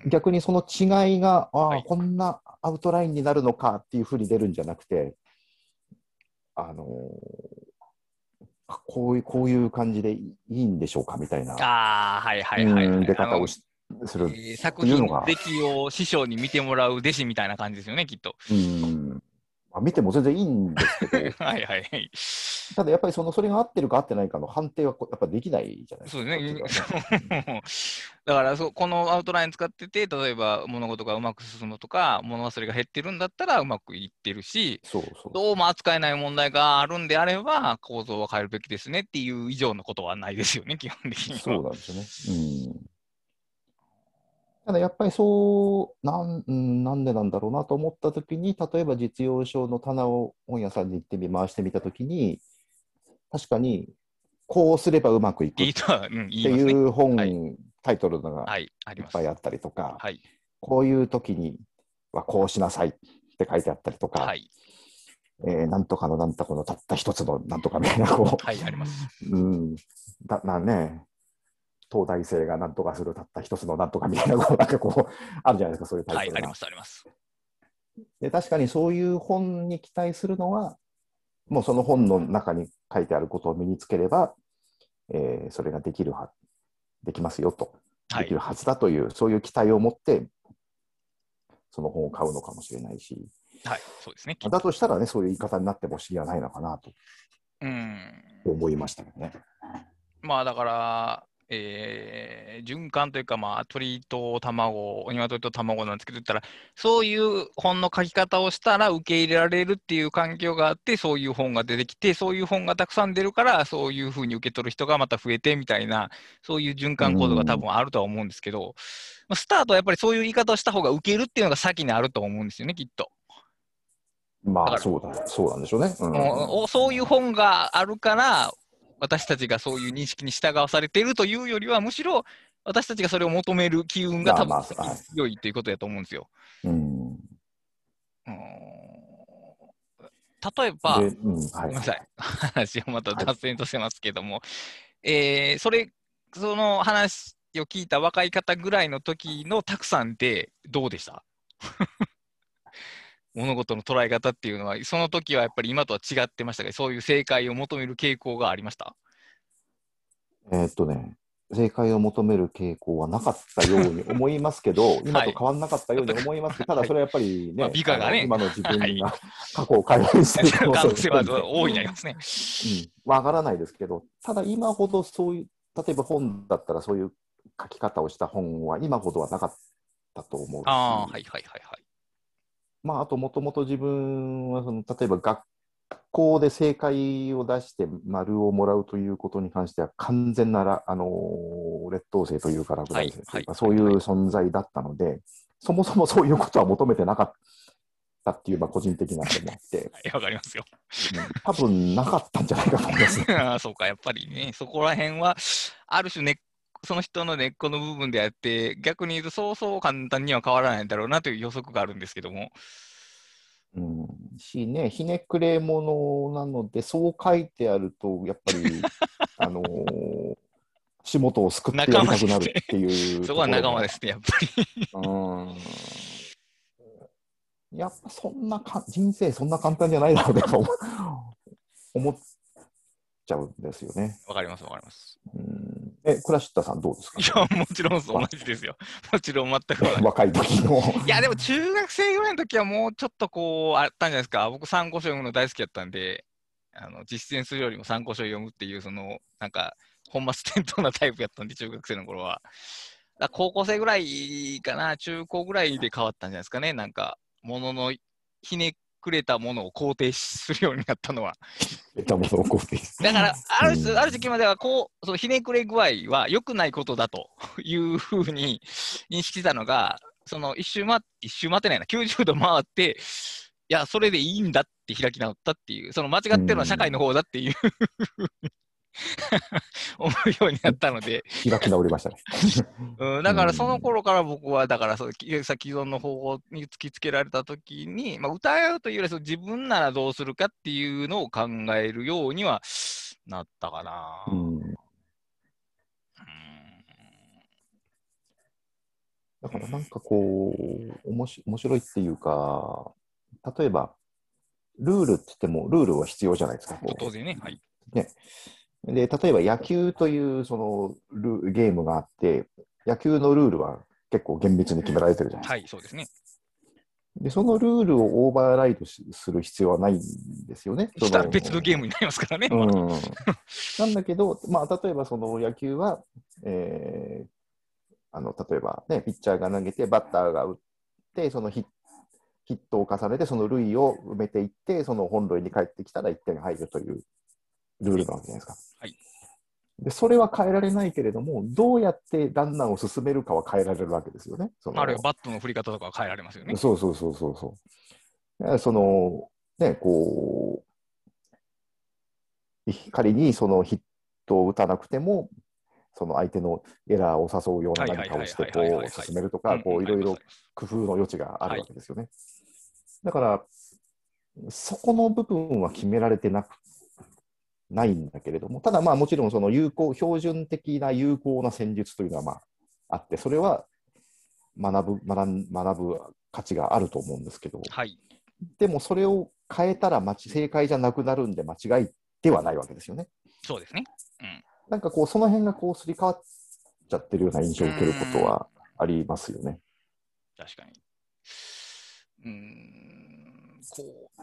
逆にその違いが、ああ、はい、こんなアウトラインになるのかっていうふうに出るんじゃなくて、あのこういうこういう感じでいいんでしょうかみたいな、あはいはいはい、はい、出方をしする、えー、作品の出来を師匠に見てもらう弟子みたいな感じですよね、きっと。うんまあ、見ても全然いいんですけど、*laughs* はいはいはい。ただやっぱりそのそれが合ってるか合ってないかの判定はやっぱできないじゃないですか。そうですね。*laughs* だからそこのアウトライン使ってて、例えば物事がうまく進むとか、物忘れが減ってるんだったらうまくいってるし、そうそうどうも扱えない問題があるんであれば、構造は変えるべきですねっていう以上のことはないですよね、基本的には。そうなんですよね。うんただやっぱりそうなん、なんでなんだろうなと思ったときに、例えば実用書の棚を本屋さんに行ってみ、回してみたときに、確かに、こうすればうまくいくっていう本、タイトルがいっぱいあったりとか、はい、こういう時にはこうしなさいって書いてあったりとか、はい、えー、なんとかのなんとかのたった一つのなんとかみたいな、こう、はい、あります。うん、だなね、東大生がなんとかするたった一つのなんとかみたいな、*laughs* なんかこう、あるじゃないですか、そういうタイプが。はい、あります、あります。で、確かにそういう本に期待するのは、もうその本の中に書いてあることを身につければ、えー、それができるは、できますよと、できるはずだという、はい、そういう期待を持って、その本を買うのかもしれないし、はい、そうですね。だとしたらね、そういう言い方になっても不思議はないのかなと思いましたけどね。まあだから、えー、循環というか、まあ、鳥と卵、鶏と卵なんですけど、言ったら、そういう本の書き方をしたら受け入れられるっていう環境があって、そういう本が出てきて、そういう本がたくさん出るから、そういうふうに受け取る人がまた増えてみたいな、そういう循環構造が多分あるとは思うんですけど、スタートはやっぱりそういう言い方をした方が受けるっていうのが先にあると思うんですよね、きっと。まあ、そうだ、そうなんでしょうね。うん、そういう本があるから、私たちがそういう認識に従わされているというよりは、むしろ私たちがそれを求める機運が多分強いということだと思うんですよ。うん、例えば、うんはい、ごめんなさい、話をまた脱線としてますけども、はい、えー、それ、その話を聞いた若い方ぐらいの時のたくさんってどうでした？物事の捉え方っていうのは、その時はやっぱり今とは違ってましたが、そういう正解を求める傾向がありました？えっとね、正解を求める傾向はなかったように思いますけど、*laughs* 今と変わらなかったように思います。けど、ただそれはやっぱりね、美化がね。今の自分が過去を改変してる可能性は大いになりますね。うん、わからないですけど、ただ今ほどそういう、例えば本だったらそういう書き方をした本は今ほどはなかったと思うし。あはいはいはいはい。まあ、あともともと自分はその、例えば学校で正解を出して丸をもらうということに関しては、完全なら、あのー、劣等生というか、落第生というか、そういう存在だったので、そもそもそういうことは求めてなかったっていう、まあ、個人的な点もあって。わかりますよ。多分なかったんじゃないかと思います、あ *laughs* そうか、やっぱりね、そこら辺は、ある種根っその人の根っこの部分であって、逆に言うと、そうそう簡単には変わらないんだろうなという予測があるんですけども。うん、しね、ひねくれ者なので、そう書いてあると、やっぱり、*laughs* あのー、足元をすくってやりたくなるっていう、ね、そこは仲間ですね、やっぱり。うん。やっぱそんなか、人生そんな簡単じゃないだろうねと思っちゃうんですよね。わかります、わかります。うんえ、クラシッタさんどうですか？いや、もちろん同じですよ。もちろん全く *laughs* 若い時の。いや、でも中学生ぐらいの時はもうちょっとこう、あったんじゃないですか。僕、参考書読むの大好きだったんで、あの実践するよりも参考書を読むっていう、その、なんか、本末転倒なタイプやったんで、中学生の頃は。高校生ぐらいかな、中高ぐらいで変わったんじゃないですかね。なんか、もののひねくれたものを肯定するようになったのは。だから、あるある時期まではこう、そのひねくれ具合は良くないことだというふうに認識したのが、その一周,、ま、一周待てないな、90度回って、いや、それでいいんだって開き直ったっていう、その間違ってるのは社会の方だっていう *laughs* 思うようになったので開き直りましたね *laughs* うん。だからその頃から僕は、だからそう既存の方法に突きつけられたときに、まあ、歌うというよりは自分ならどうするかっていうのを考えるようにはなったかな。うんだからなんかこう、おもし面白いっていうか、例えば、ルールって言っても、ルールは必要じゃないですか。当然ね。はい。ね。で、例えば野球というそのルゲームがあって、野球のルールは結構厳密に決められてるじゃないですか。はい、そうですね。で、そのルールをオーバーライドする必要はないんですよね。したら別のゲームになりますからね。うん、*laughs* なんだけど、まあ、例えばその野球は、えー、あの例えば、ね、ピッチャーが投げて、バッターが打って、そのヒットを重ねて、その塁を埋めていって、その本塁に帰ってきたら1点入るというルールなわけじゃないですか。はい、でそれは変えられないけれども、どうやってランナーを進めるかは変えられるわけですよね。そのあるいはバットの振り方とかは変えられますよね。そうそうそうそうそう。その、ね、こう、仮にそのヒットを打たなくても、その相手のエラーを誘うような何かをしてこう進めるとか、こういろいろ工夫の余地があるわけですよね。だから、そこの部分は決められてなくないんだけれども、ただまあもちろんその有効、標準的な有効な戦術というのはまああって、それは学ぶ学学ぶ価値があると思うんですけど、はい、でもそれを変えたら正解じゃなくなるんで間違いではないわけですよね。そうですね。うん、なんかこう、その辺がこうすり替わっちゃってるような印象を受けることはありますよね。確かに。うん、こう、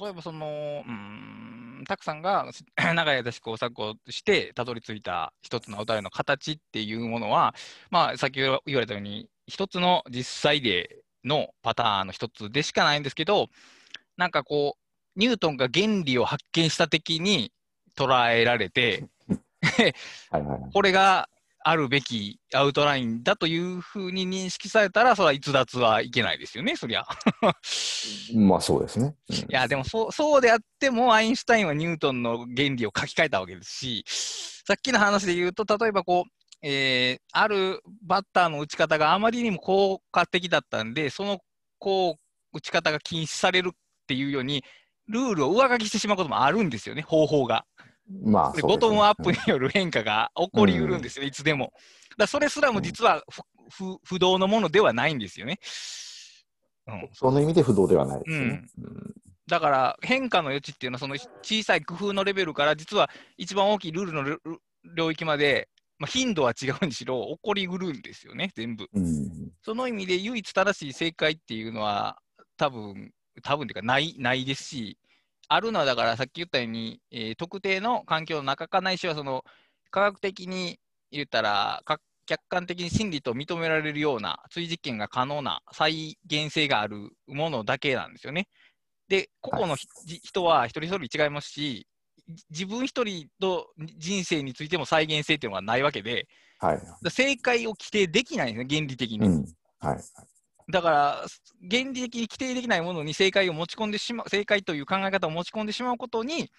例えばその、うん、たくさんが *clears throat* 長い間試行錯誤してたどり着いた一つのお便りの形っていうものは、まあ、先ほど言われたように、一つの実際例のパターンの一つでしかないんですけど、なんかこう、ニュートンが原理を発見した的に捉えられて *laughs* *laughs* これがあるべきアウトラインだというふうに認識されたら、それは逸脱はいけないですよね、そりゃ。*laughs* まあそうですね。うん、いや、でもそうそうであっても、アインシュタインはニュートンの原理を書き換えたわけですし、さっきの話で言うと、例えばこう、えー、あるバッターの打ち方があまりにも効果的だったんで、そのこう打ち方が禁止されるっていうように、ルールを上書きしてしまうこともあるんですよね、方法が。まあ、ね、ボトムアップによる変化が起こりうるんですよ、うん、いつでも。だそれすらも実は不不動のものではないんですよね。うん、その意味で不動ではないですね。うん、だから変化の余地っていうのはその小さい工夫のレベルから実は一番大きいルールの領域まで、まあ、頻度は違うにしろ起こりうるんですよね全部、うん、その意味で唯一正しい正解っていうのは多分多分っていうかないないですしあるのはだからさっき言ったように、えー、特定の環境の中かないしはその科学的に言ったら客観的に真理と認められるような追実験が可能な再現性があるものだけなんですよね。で、個々の、はい、人は一人一人違いますし、自分一人の人生についても再現性っていうのがないわけで、はい、正解を規定できないんですね、原理的に。うんはい、だから、原理的に規定できないものに正解を持ち込んでしまう、正解という考え方を持ち込んでしまうことに、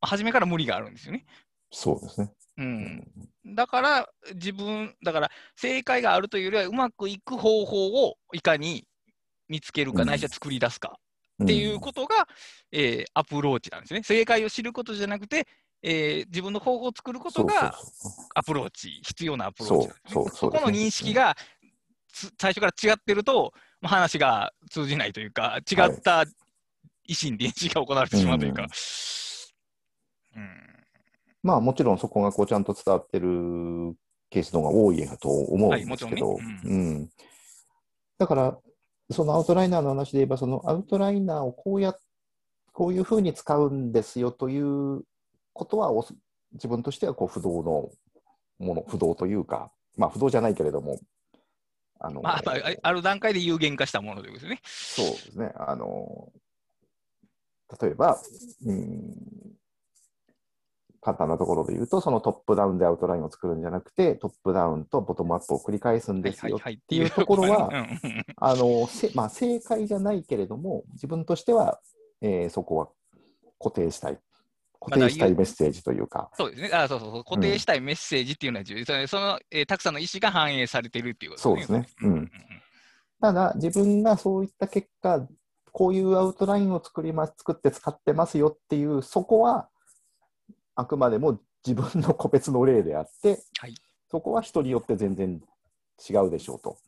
初めから無理があるんですよね。そうですね。うん、だから、自分、だから、正解があるというよりは、うまくいく方法をいかに見つけるか、ないしは作り出すかっていうことが、うん、えー、アプローチなんですね。正解を知ることじゃなくて、えー、自分の方法を作ることがアプローチ、必要なアプローチね。そこの認識が最初から違ってると、まあ、話が通じないというか、違った以心伝心が行われてしまうというか。うん、まあもちろんそこがこうちゃんと伝わってるケースの方が多いと思うんですけど、はいね。うん、うん、だから、そのアウトライナーの話で言えば、そのアウトライナーをこうやこういうふうに使うんですよということは、自分としてはこう不動のもの、不動というか、まあ不動じゃないけれども、あの、まあ、ある段階で有限化したものということですね。そうですね。あの、例えば、うん、簡単なところで言うと、そのトップダウンでアウトラインを作るんじゃなくて、トップダウンとボトムアップを繰り返すんですよっていうところは、あの、まあ、正解じゃないけれども、自分としては、えー、そこは固定したい固定したいメッセージというか。そうですね。あそうそうそう。固定したいメッセージっていうのは重要、うん、その、えー、たくさんの意思が反映されてるっていうことですね。そうですね。うん。ただ、自分がそういった結果、こういうアウトラインを作ります、作って使ってますよっていう、そこは、あくまでも自分の個別の例であって、はい、そこは人によって全然違うでしょうと。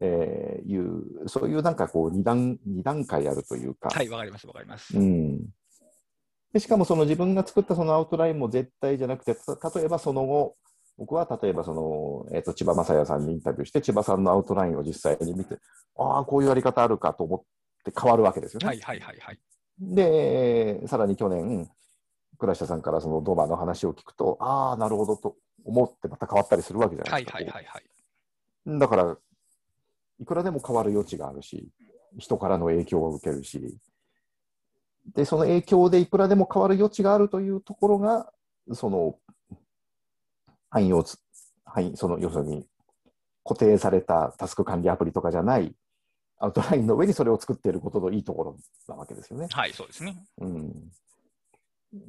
えー、いう、そういうなんかこう二段、二段階あるというか。はい、わかります、わかります。うん。でしかもその自分が作ったそのアウトラインも絶対じゃなくて、例えばその後、僕は例えばその、えーと、千葉雅也さんにインタビューして、千葉さんのアウトラインを実際に見て、ああ、こういうやり方あるかと思って変わるわけですよね。はいはいはいはい。で、さらに去年、倉下さんからそのドバの話を聞くと、ああ、なるほどと思ってまた変わったりするわけじゃないですか。はいはいはいはい。だから、いくらでも変わる余地があるし、人からの影響を受けるし、で、その影響でいくらでも変わる余地があるというところが、その、汎用つ、その、要するに、固定されたタスク管理アプリとかじゃないアウトラインの上にそれを作っていることのいいところなわけですよね。はい、そうですね。うん。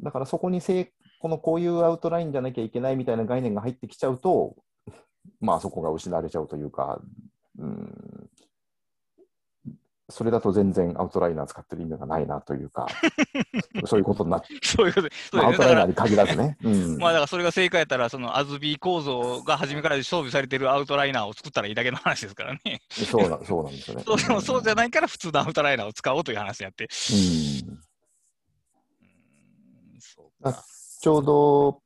だからそこにせこのこういうアウトラインじゃなきゃいけないみたいな概念が入ってきちゃうと、まあそこが失われちゃうというか、うん、それだと全然アウトライナー使ってる意味がないなというか、*laughs* そういうことになって、そういうこと、まあ、アウトライナーに限らずね。うん、*laughs* まあだからそれが正解やったら、そのアズビー構造が初めから装備されてるアウトライナーを作ったらいいだけの話ですからね。そうなそうなんですよね。*laughs* そうでもそうじゃないから普通のアウトライナーを使おうという話やって。うん。ちょうど、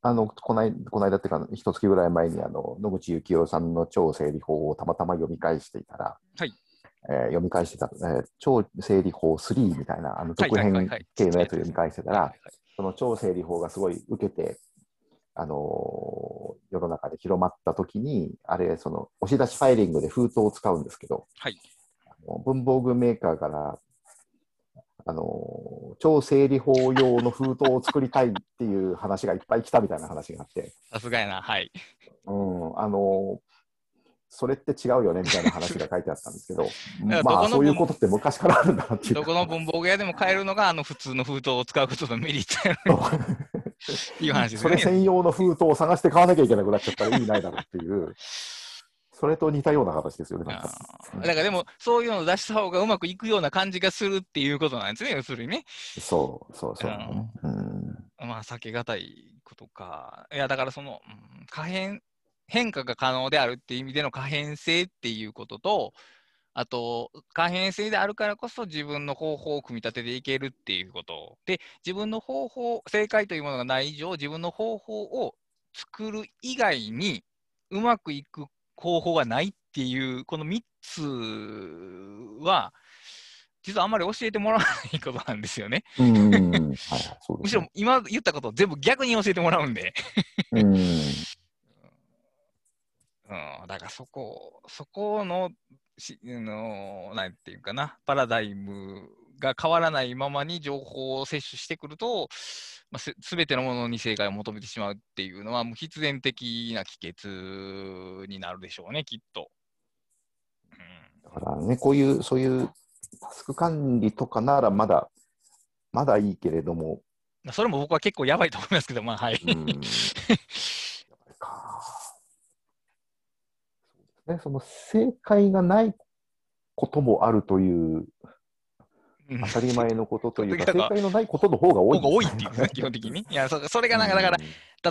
あの、こないこの間っていうか、一月ぐらい前に、あの、野口幸雄さんの超整理法をたまたま読み返していたら、はいえー、読み返してた、えー、超整理法3みたいな、あの続編系のやつを読み返してたら、その超整理法がすごい受けて、あのー、世の中で広まったときに、あれ、その、押し出しファイリングで封筒を使うんですけど、はい、文房具メーカーから、あのー、超整理法用の封筒を作りたいっていう話がいっぱい来たみたいな話があって。さすがやな、はい。うん、あのそれって違うよねみたいな話が書いてあったんですけど、*laughs* まあそういうことって昔からあるんだなっていう。どこの文房具屋でも買えるのが、あの普通の封筒を使うことのメリットやいう話ですね。それ専用の封筒を探して買わなきゃいけなくなっちゃったら意味ないだろうっていう。それと似たような形ですよね。だからでも、そういうのを出した方がうまくいくような感じがするっていうことなんですね、要するにね。そう、そうそう、うん、まあ、避けがたいことか。いや、だからその、うん、可変、変化が可能であるっていう意味での可変性っていうことと、あと、可変性であるからこそ自分の方法を組み立てていけるっていうこと。で、自分の方法、正解というものがない以上、自分の方法を作る以外にうまくいく方法がないっていう、この3つは、実はあんまり教えてもらわないことなんですよね。むしろ今言ったことを全部逆に教えてもらうんでうん。うん、だからそこ、そこの、しのなんていうかな、パラダイムが変わらないままに情報を摂取してくると、まあ、すべてのものに正解を求めてしまうっていうのは、もう必然的な帰結になるでしょうね、きっと。うん、だからね、こういう、そういうタスク管理とかならまだ、まだいいけれども。それも僕は結構やばいと思いますけど、まあ、はい。*laughs* うん、やばいか。そうですね、その正解がないこともあるという当たり前のことというか、*laughs* 正解のないことの方が多い、ね。多いっていう、*laughs* 基本的に。いや、そそれがなんか、だから、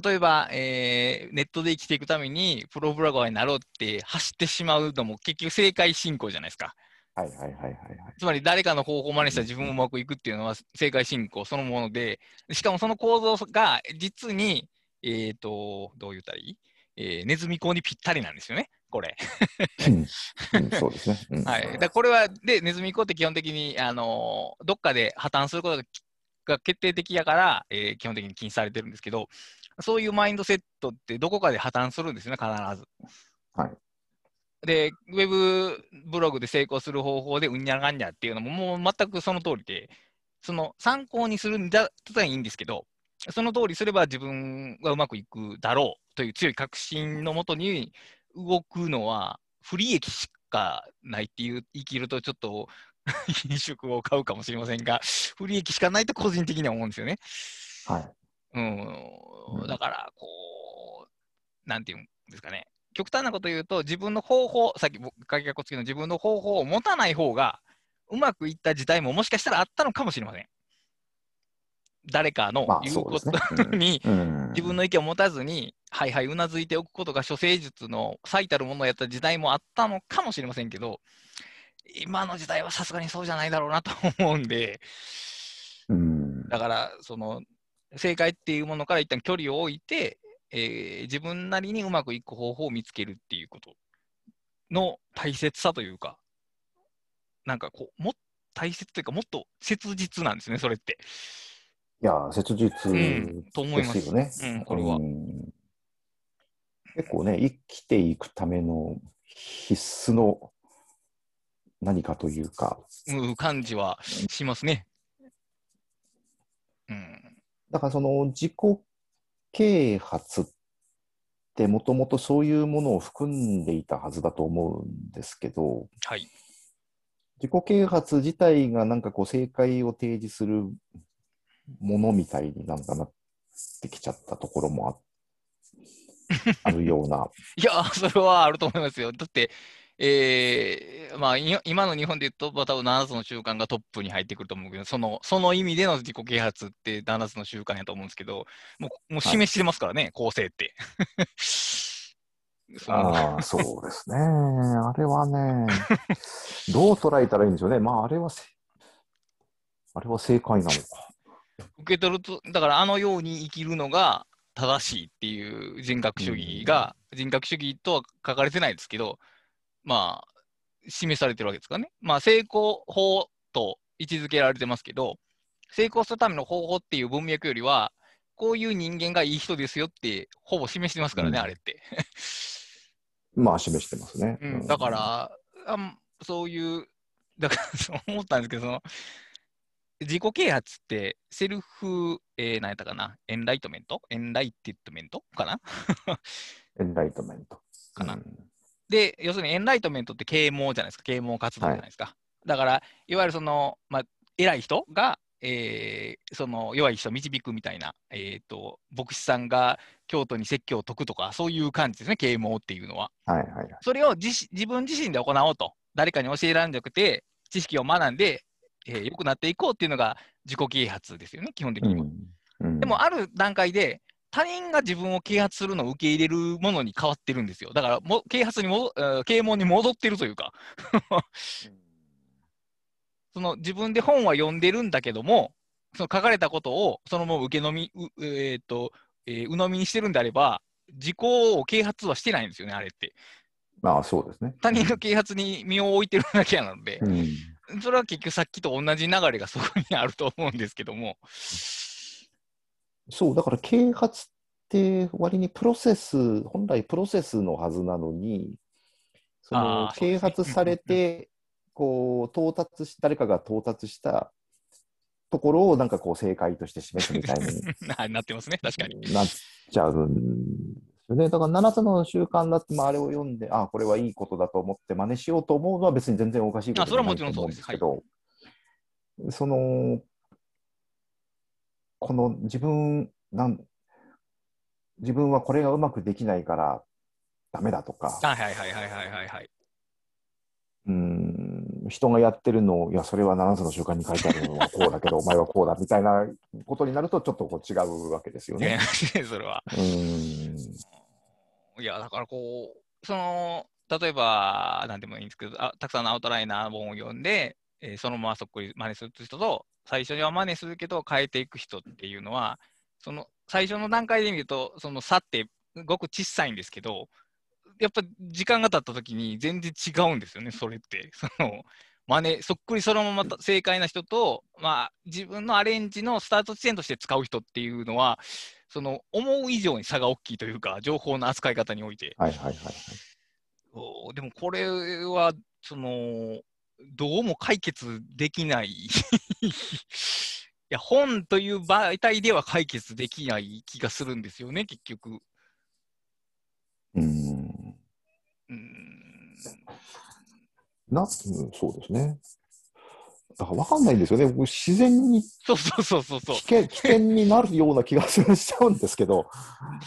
例えば、えー、ネットで生きていくために、プログラマーになろうって走ってしまうのも、結局正解進行じゃないですか。はいはいはいはい、つまり誰かの方法を真似したら自分もうまくいくっていうのは正解進行そのもので、しかもその構造が実に、えっ、ー、と、どう言ったらいい？えー、ネズミ講にぴったりなんですよね。これ。うん、そうですね。うん、はい。だこれは、で、ネズミ講って基本的に、あのー、どっかで破綻することが決定的やから、えー、基本的に禁止されてるんですけど、そういうマインドセットってどこかで破綻するんですよね、必ず。はい。で、ウェブブログで成功する方法でうんにゃがんにゃっていうのももう全くその通りで、その参考にするんだったらいいんですけど、その通りすれば自分はうまくいくだろうという強い確信のもとに動くのは不利益しかないっていう言い切るとちょっと *laughs* 飲食を買うかもしれませんが、不利益しかないと個人的には思うんですよね。はい。うん。だから、こう、なんていうんですかね。極端なこと言うと、自分の方法、さっき僕、かけがこつきの自分の方法を持たない方が、うまくいった時代ももしかしたらあったのかもしれません。誰かの言うこと *laughs* に、自分の意見を持たずに、はいはい、うなずいておくことが処世術の最たるものをやった時代もあったのかもしれませんけど、今の時代はさすがにそうじゃないだろうなと思うんで、うん、だから、その、正解っていうものから一旦距離を置いて、えー、自分なりにうまくいく方法を見つけるっていうことの大切さというか、なんかこう、も大切というか、もっと切実なんですね、それって。いや、切実ですよね。と思います。うん、これは。結構ね、生きていくための必須の何かというか。うん、感じはしますね。うん。だからその自己啓発ってもともとそういうものを含んでいたはずだと思うんですけど、はい。自己啓発自体がなんかこう正解を提示するものみたいになんかなってきちゃったところもあ *laughs* あるような。いや、それはあると思いますよ。だって、えー、まあ、今の日本で言うと、また7つの習慣がトップに入ってくると思うけど、そのその意味での自己啓発って7つの習慣やと思うんですけど、もうもう示してますからね、はい、構成って。*laughs* ああ、そうですね。あれはね、どう捉えたらいいんでしょうね。まあ、あれは、あれは正解なのか。受け取ると、だからあのように生きるのが正しいっていう人格主義が、うん、人格主義とは書かれてないですけど、まあ、示されてるわけですからね。まあ、成功法と位置づけられてますけど、成功するための方法っていう文脈よりは、こういう人間がいい人ですよって、ほぼ示してますからね、うん、あれって。*laughs* まあ、示してますね。うん、だからあ、そういう、だからそう思ったんですけど、その自己啓発って、 self、えー、何やったかな、 enlightenment？enlightedmentかな？ enlightenment。かな、うん、で、要するに enlightenmentって啓蒙じゃないですか、啓蒙活動じゃないですか。はい、だから、いわゆるその、まあ、偉い人が、えー、その弱い人を導くみたいな、えーと、牧師さんが京都に説教を説くとか、そういう感じですね、啓蒙っていうのは。はいはいはい、それを自自分自身で行おうと、誰かに教えられなくて、知識を学んで、えー、良くなっていこうっていうのが自己啓発ですよね、基本的には。うんうん、でも、ある段階で、他人が自分を啓発するのを受け入れるものに変わってるんですよ。だからも、啓発にも、啓蒙に戻ってるというか *laughs* その自分で本は読んでるんだけども、その書かれたことをそのまま受け飲み、う,、えーとえー、鵜呑みにしてるんであれば、自己を啓発はしてないんですよね、あれって。まあそうですね。他人の啓発に身を置いてるだけなので、うん、それは結局さっきと同じ流れがそこにあると思うんですけども。そう、だから啓発って割にプロセス、本来プロセスのはずなのに、その啓発されて、こう、到達し、誰かが到達したところをなんかこう正解として示すみたいに *laughs* なってますね、確かに。なっちゃうんよね。だから7つの習慣だって、まあ、あれを読んで、あこれはいいことだと思って真似しようと思うのは別に全然おかしいことないと思うんですけど、その、この自分なん自分はこれがうまくできないからダメだとか、はいはいはいはいはいはい。うん人がやってるのを、いや、それは7つの習慣に書いてあるのはこうだけど、*laughs* お前はこうだみたいなことになると、ちょっとこう違うわけですよね。*laughs* それは。うんいや、だからこう、その、例えば、なんでもいいんですけど、あたくさんのアウトライナー本を読んで、えー、そのままそっくり真似する人と、最初には真似するけど変えていく人っていうのは、その最初の段階で見ると、その差ってごく小さいんですけど、やっぱ時間が経った時に全然違うんですよね、それって。*laughs* その真似、そっくりそのまま正解な人と、まあ、自分のアレンジのスタート地点として使う人っていうのは、その思う以上に差が大きいというか、情報の扱い方において。はいはいはい、はい。でもこれは、その、どうも解決できない *laughs* いや、本という媒体では解決できない気がするんですよね、結局。うん。うん。な、うん、そうですね。だから分かんないんですよね。自然にそうそうそうそう危険危険になるような気がしちゃうんですけど。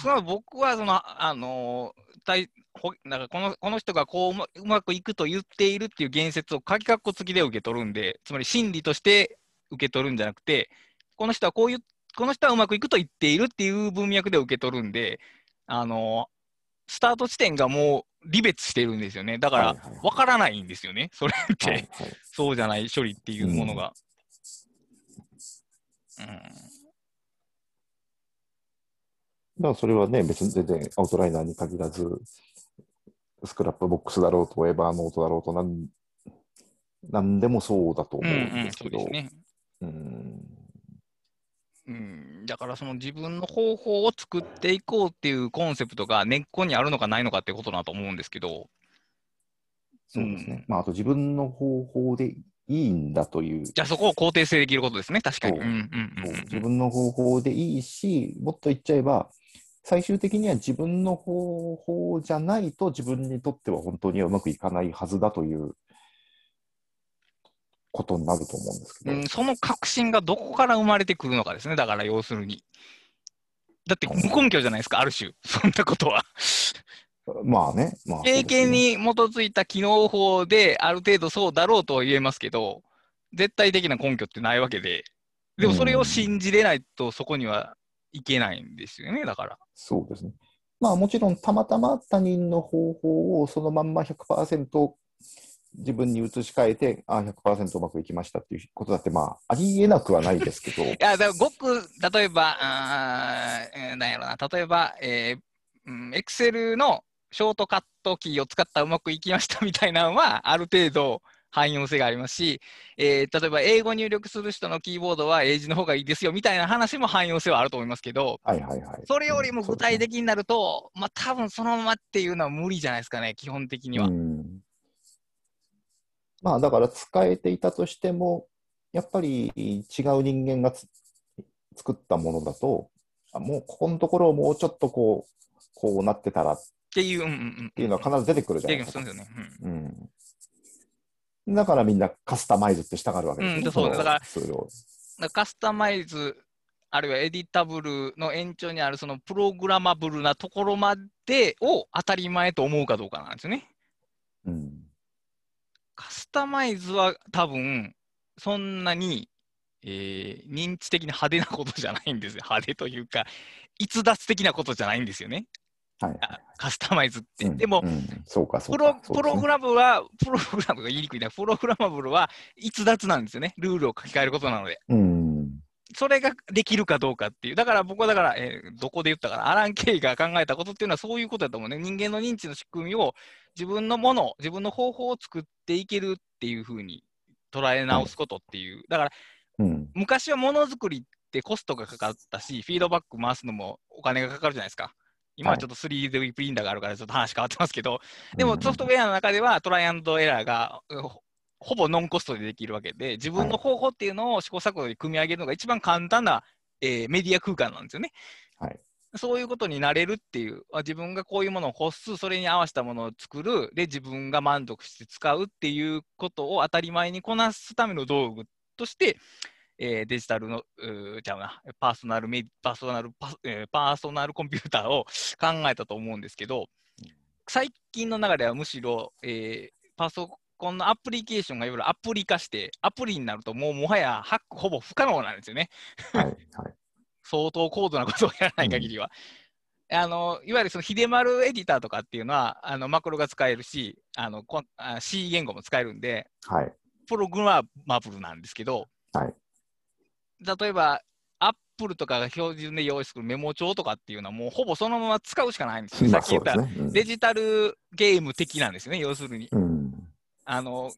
その僕はその、あのー、ほなんかこのこの人がこううまうまくいくと言っているっていう言説を鍵括弧付きで受け取るんで、つまり真理として受け取るんじゃなくて、この人はこういう、この人はうまくいくと言っているっていう文脈で受け取るんで、あのスタート地点がもう離別してるんですよね。だから、わからないんですよね。それって、はいはい、そうじゃない処理っていうものが。うん。だからそれはね、別に全然アウトライナーに限らず、 Scrapbox だろうと、 Evernote だろうと、なん、なんでもそうだと思うんですけど。うん、うんね、うんうん、だからその自分の方法を作っていこうっていうコンセプトが根っこにあるのかないのかってことだと思うんですけど。そうですね。うん、まあ、あと自分の方法でいいんだという。じゃあそこを肯定性できることですね、確かに。自分の方法でいいし、もっと言っちゃえば、最終的には自分の方法じゃないと自分にとっては本当にはうまくいかないはずだということになると思うんですけど、うん、その確信がどこから生まれてくるのかですね、だから要するに。だって無根拠じゃないですか、ある種、そんなことは。まあね、まあ、経験に基づいた機能法である程度そうだろうとは言えますけど、絶対的な根拠ってないわけで、でもそれを信じれないとそこにはいけないんですよね、だから。そうですね。まあもちろんたまたま他人の方法をそのまんま100%自分に移し替えて、ああ、100%うまくいきましたっていうことだって、まあ、ありえなくはないですけど。*laughs* いや、だごく、例えば、あなんやろな、例えば、えー、エクセルのショートカットキーを使ったらうまくいきましたみたいなのは、ある程度、汎用性がありますし、えー、例えば英語入力する人のキーボードは英字の方がいいですよみたいな話も汎用性はあると思いますけど、はいはいはい、それよりも具体的になると、うん、まあ多分そのままっていうのは無理じゃないですかね、基本的には。まあだから使えていたとしても、やっぱり違う人間が作ったものだと、もうここのところをもうちょっとこう、こうなってたらっていう、うんうん、っていうのは必ず出てくるじゃないですか。すねうん、うん、だからみんなカスタマイズってしたがるわけですね。うん、そうだからカスタマイズあるいはエディタブルの延長にあるそのプログラマブルなところまでを当たり前と思うかどうかなんですよね。うん、カスタマイズは多分そんなに、えー、認知的に派手なことじゃないんですよ。*laughs* 派手というか、逸脱的なことじゃないんですよね。はい、カスタマイズって。うん、でも、うん、そうかプロプログラムは、プログラムが言いにくいな、プログラマブルは逸脱なんですよね。ルールを書き換えることなので。うんそれができるかどうかっていう。だから僕はだから、えー、どこで言ったかな、アラン・ケイが考えたことっていうのはそういうことだと思うね。人間の認知の仕組みを自分のもの、自分の方法を作っていけるっていうふうに捉え直すことっていう。だから、うん、昔はものづくりってコストがかかったし、フィードバック回すのもお金がかかるじゃないですか。今はちょっと 3D プリンターがあるからちょっと話変わってますけど、でもソフトウェアの中ではトライアンドエラーがほぼノンコストでできるわけで、自分の方法っていうのを試行錯誤で組み上げるのが一番簡単な、えー、メディア空間なんですよね。はい、そういうことになれるっていう、自分がこういうものを欲す、それに合わせたものを作る、で、自分が満足して使うっていうことを当たり前にこなすための道具として、えー、デジタルの、ちゃうな、パーソナルメパーソナルパ、えー、パーソナルコンピューターを考えたと思うんですけど、最近の中ではむしろ、えー、パソこのアプリケーションがいわゆるアプリ化して、アプリになるともうもはやハックほぼ不可能なんですよね。はい、はい、相当高度なことをやらない限りは。うん、あのいわゆるその秀丸エディターとかっていうのはあのマクロが使えるしあのこあ C 言語も使えるんで、はい、プログラマブルなんですけど、はい、例えばアップルとかが標準で用意するメモ帳とかっていうのはもうほぼそのまま使うしかないんですよ。さっき言ったデジタルゲーム的なんですよね、要するに。うんあの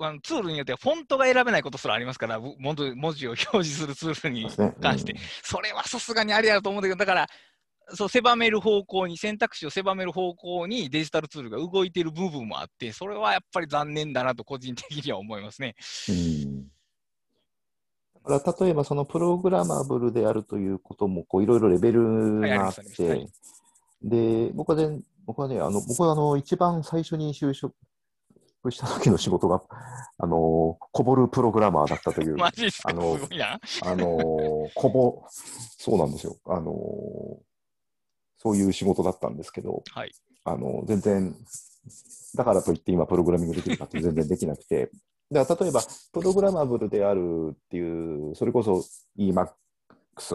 あのツールによってはフォントが選べないことすらありますから、文字を表示するツールに関して、それはさすがにありやると思うんだけど、だから、そう狭める方向に、選択肢を狭める方向にデジタルツールが動いている部分もあって、それはやっぱり残念だなと、個人的には思いますね。うん。だから例えばそのプログラマブルであるということもいろいろレベルがあって、はい、で僕はね、僕はね、あの僕はあの一番最初に就職した時の仕事が、あのこぼるプログラマーだったという。*laughs* マジっすか？あの、あのこぼ、そうなんですよ。あのそういう仕事だったんですけど、はい、あの全然、だからといって今プログラミングできるかって全然できなくて、だ例えば、プログラマブルであるっていう、それこそ EMAX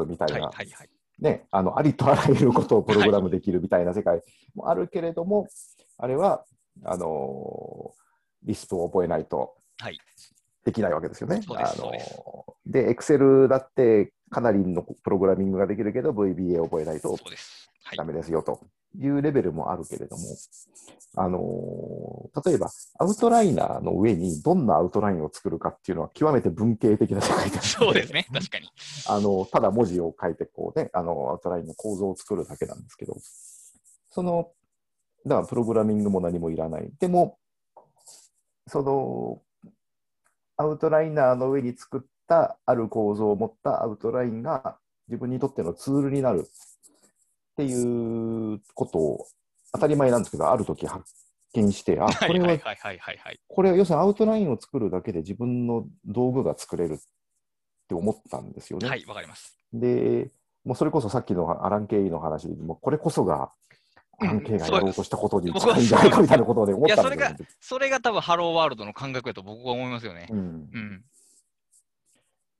みたいな、はいはいはい、ね、あのありとあらゆることをプログラムできるみたいな世界もあるけれども、はい、あれはあのリストを覚えないとできないわけですよね。はい、あので、エクセルだってかなりのプログラミングができるけど、VBA を覚えないとだめですよというレベルもあるけれども、あの例えばアウトライナーの上にどんなアウトラインを作るかっていうのは極めて文系的な世界でそうですね、確かに。あのただ文字を書いてこうね、あのアウトラインの構造を作るだけなんですけど、その、だからプログラミングも何もいらない。でも、そのアウトライナーの上に作ったある構造を持ったアウトラインが自分にとってのツールになるっていうことを当たり前なんですけど、ある時発見して、あ、これは、これは要するにアウトラインを作るだけで自分の道具が作れるって思ったんですよね。はい、わかります。で、もうそれこそさっきのアラン・ケイの話で、もこれこそが関係がやろうとしたことに近いんじゃないかみたいなことで思ったんですよ、それが、それが多分ハローワールドの感覚だと僕は思いますよね。うん。うん、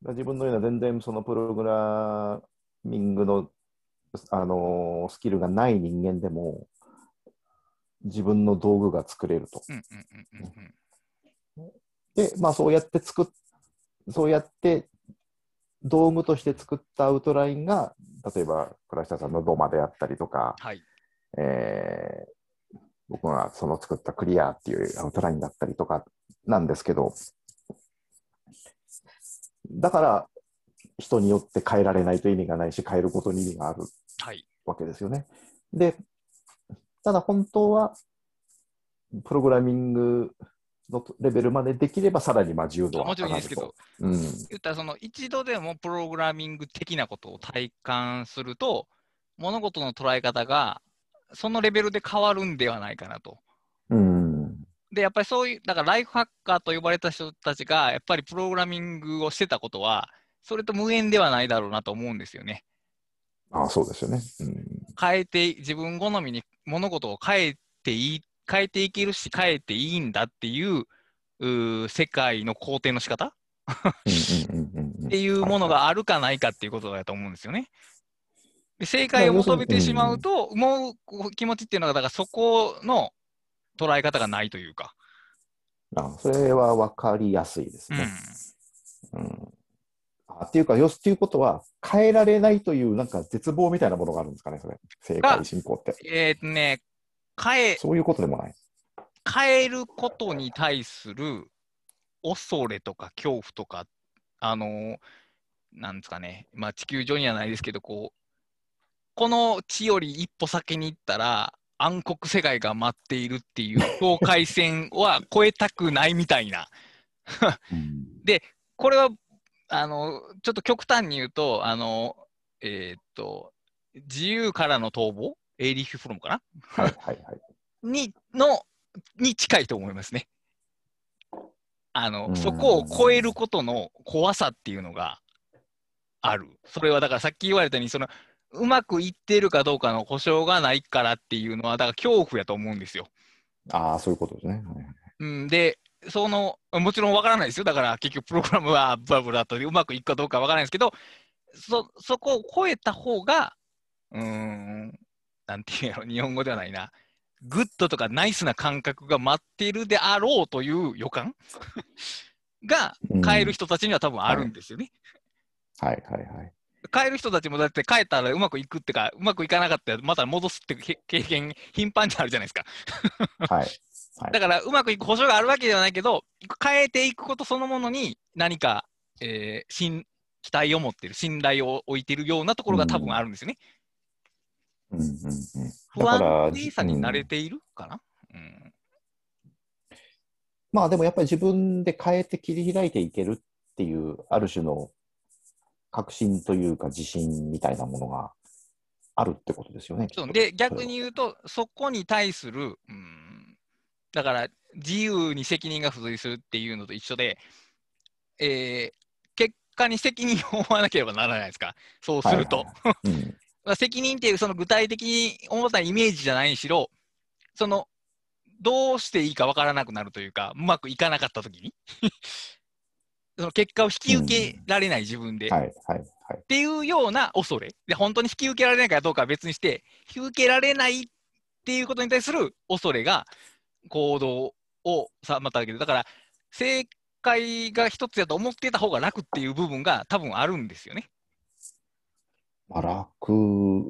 自分のような全然そのプログラミングの、あのー、スキルがない人間でも、自分の道具が作れると。で、まあそうやって作っ、そうやって道具として作ったアウトラインが、例えば倉下さんの土間であったりとか、はい、えー、僕がその作ったクリアっていうアウトラインだったりとかなんですけど、だから人によって変えられないと意味がないし、変えることに意味があるわけですよね。はい、で、ただ本当は、プログラミングのレベルまでできれば、さらにまあ自由度はもちろんいいですけど、うん、言ったらその一度でもプログラミング的なことを体感すると、物事の捉え方がそのレベルで変わるんではないかなと。うん、で、やっぱりそういう、だからライフハッカーと呼ばれた人たちが、やっぱりプログラミングをしてたことは、それと無縁ではないだろうなと思うんですよね。ああそうですよね、うん。変えて、自分好みに物事を変えていい、変えていけるし、変えていいんだっていうう世界の肯定の仕方？っていうものがあるかないかっていうことだと思うんですよね。で正解を求めてしまうと、思う気持ちっていうのが、だからそこの捉え方がないというか。あそれは分かりやすいですね。うん、うん、あっていうか、よすっていうことは、変えられないというなんか絶望みたいなものがあるんですかね、それ、正解進行って。えっ、ー、とね、変え、そういうことでもない。変えることに対する恐れとか恐怖とか、あのなんですかね、まあ、地球上にはないですけど、こう、この地より一歩先に行ったら、暗黒世界が待っているっていう境界線は超えたくないみたいな。*laughs* で、これは、あの、ちょっと極端に言うと、あの、えー、っと、自由からの逃亡？エイリヒ・フロムかな？はいはいはい。*laughs* に、の、に近いと思いますね。あの、そこを超えることの怖さっていうのがある。それはだからさっき言われたように、その、うまくいってるかどうかの保証がないからっていうのは、だから恐怖やと思うんですよ。ああ、そういうことですね。うん、で、その、もちろんわからないですよ。だから結局プログラムはブラブラとうまくいくかどうかわからないですけど、そ、そこを超えた方が、うーん、なんていうの、日本語ではないな。 goodとかナイスな感覚が待っているであろうという予感が変える人たちには多分あるんですよね。はい、はい、はいはい変える人たちもだって変えたらうまくいくってか、うまくいかなかったらまた戻すって経験頻繁にあるじゃないですか。はい。はい、だからうまくいく保証があるわけではないけど、変えていくことそのものに何か、えー、新期待を持ってる、信頼を置いてるようなところが多分あるんですよね。うんうんうん、不安定さに慣れているかな、うん、まあでもやっぱり自分で変えて切り開いていけるっていう、ある種の確信というか自信みたいなものがあるってことですよね。で、逆に言うと、そこに対する、うん、だから自由に責任が付随するっていうのと一緒で、えー、結果に責任を負わなければならないですか、そうすると。責任っていうその具体的に思ったイメージじゃないにしろ、その、どうしていいかわからなくなるというか、うまくいかなかったときにその結果を引き受けられない自分で、はいはいはい、っていうような恐れで、本当に引き受けられないかどうかは別にして、引き受けられないっていうことに対する恐れが行動を妨げる。だから、正解が一つやと思ってた方が楽っていう部分が多分あるんですよね。まあ、楽、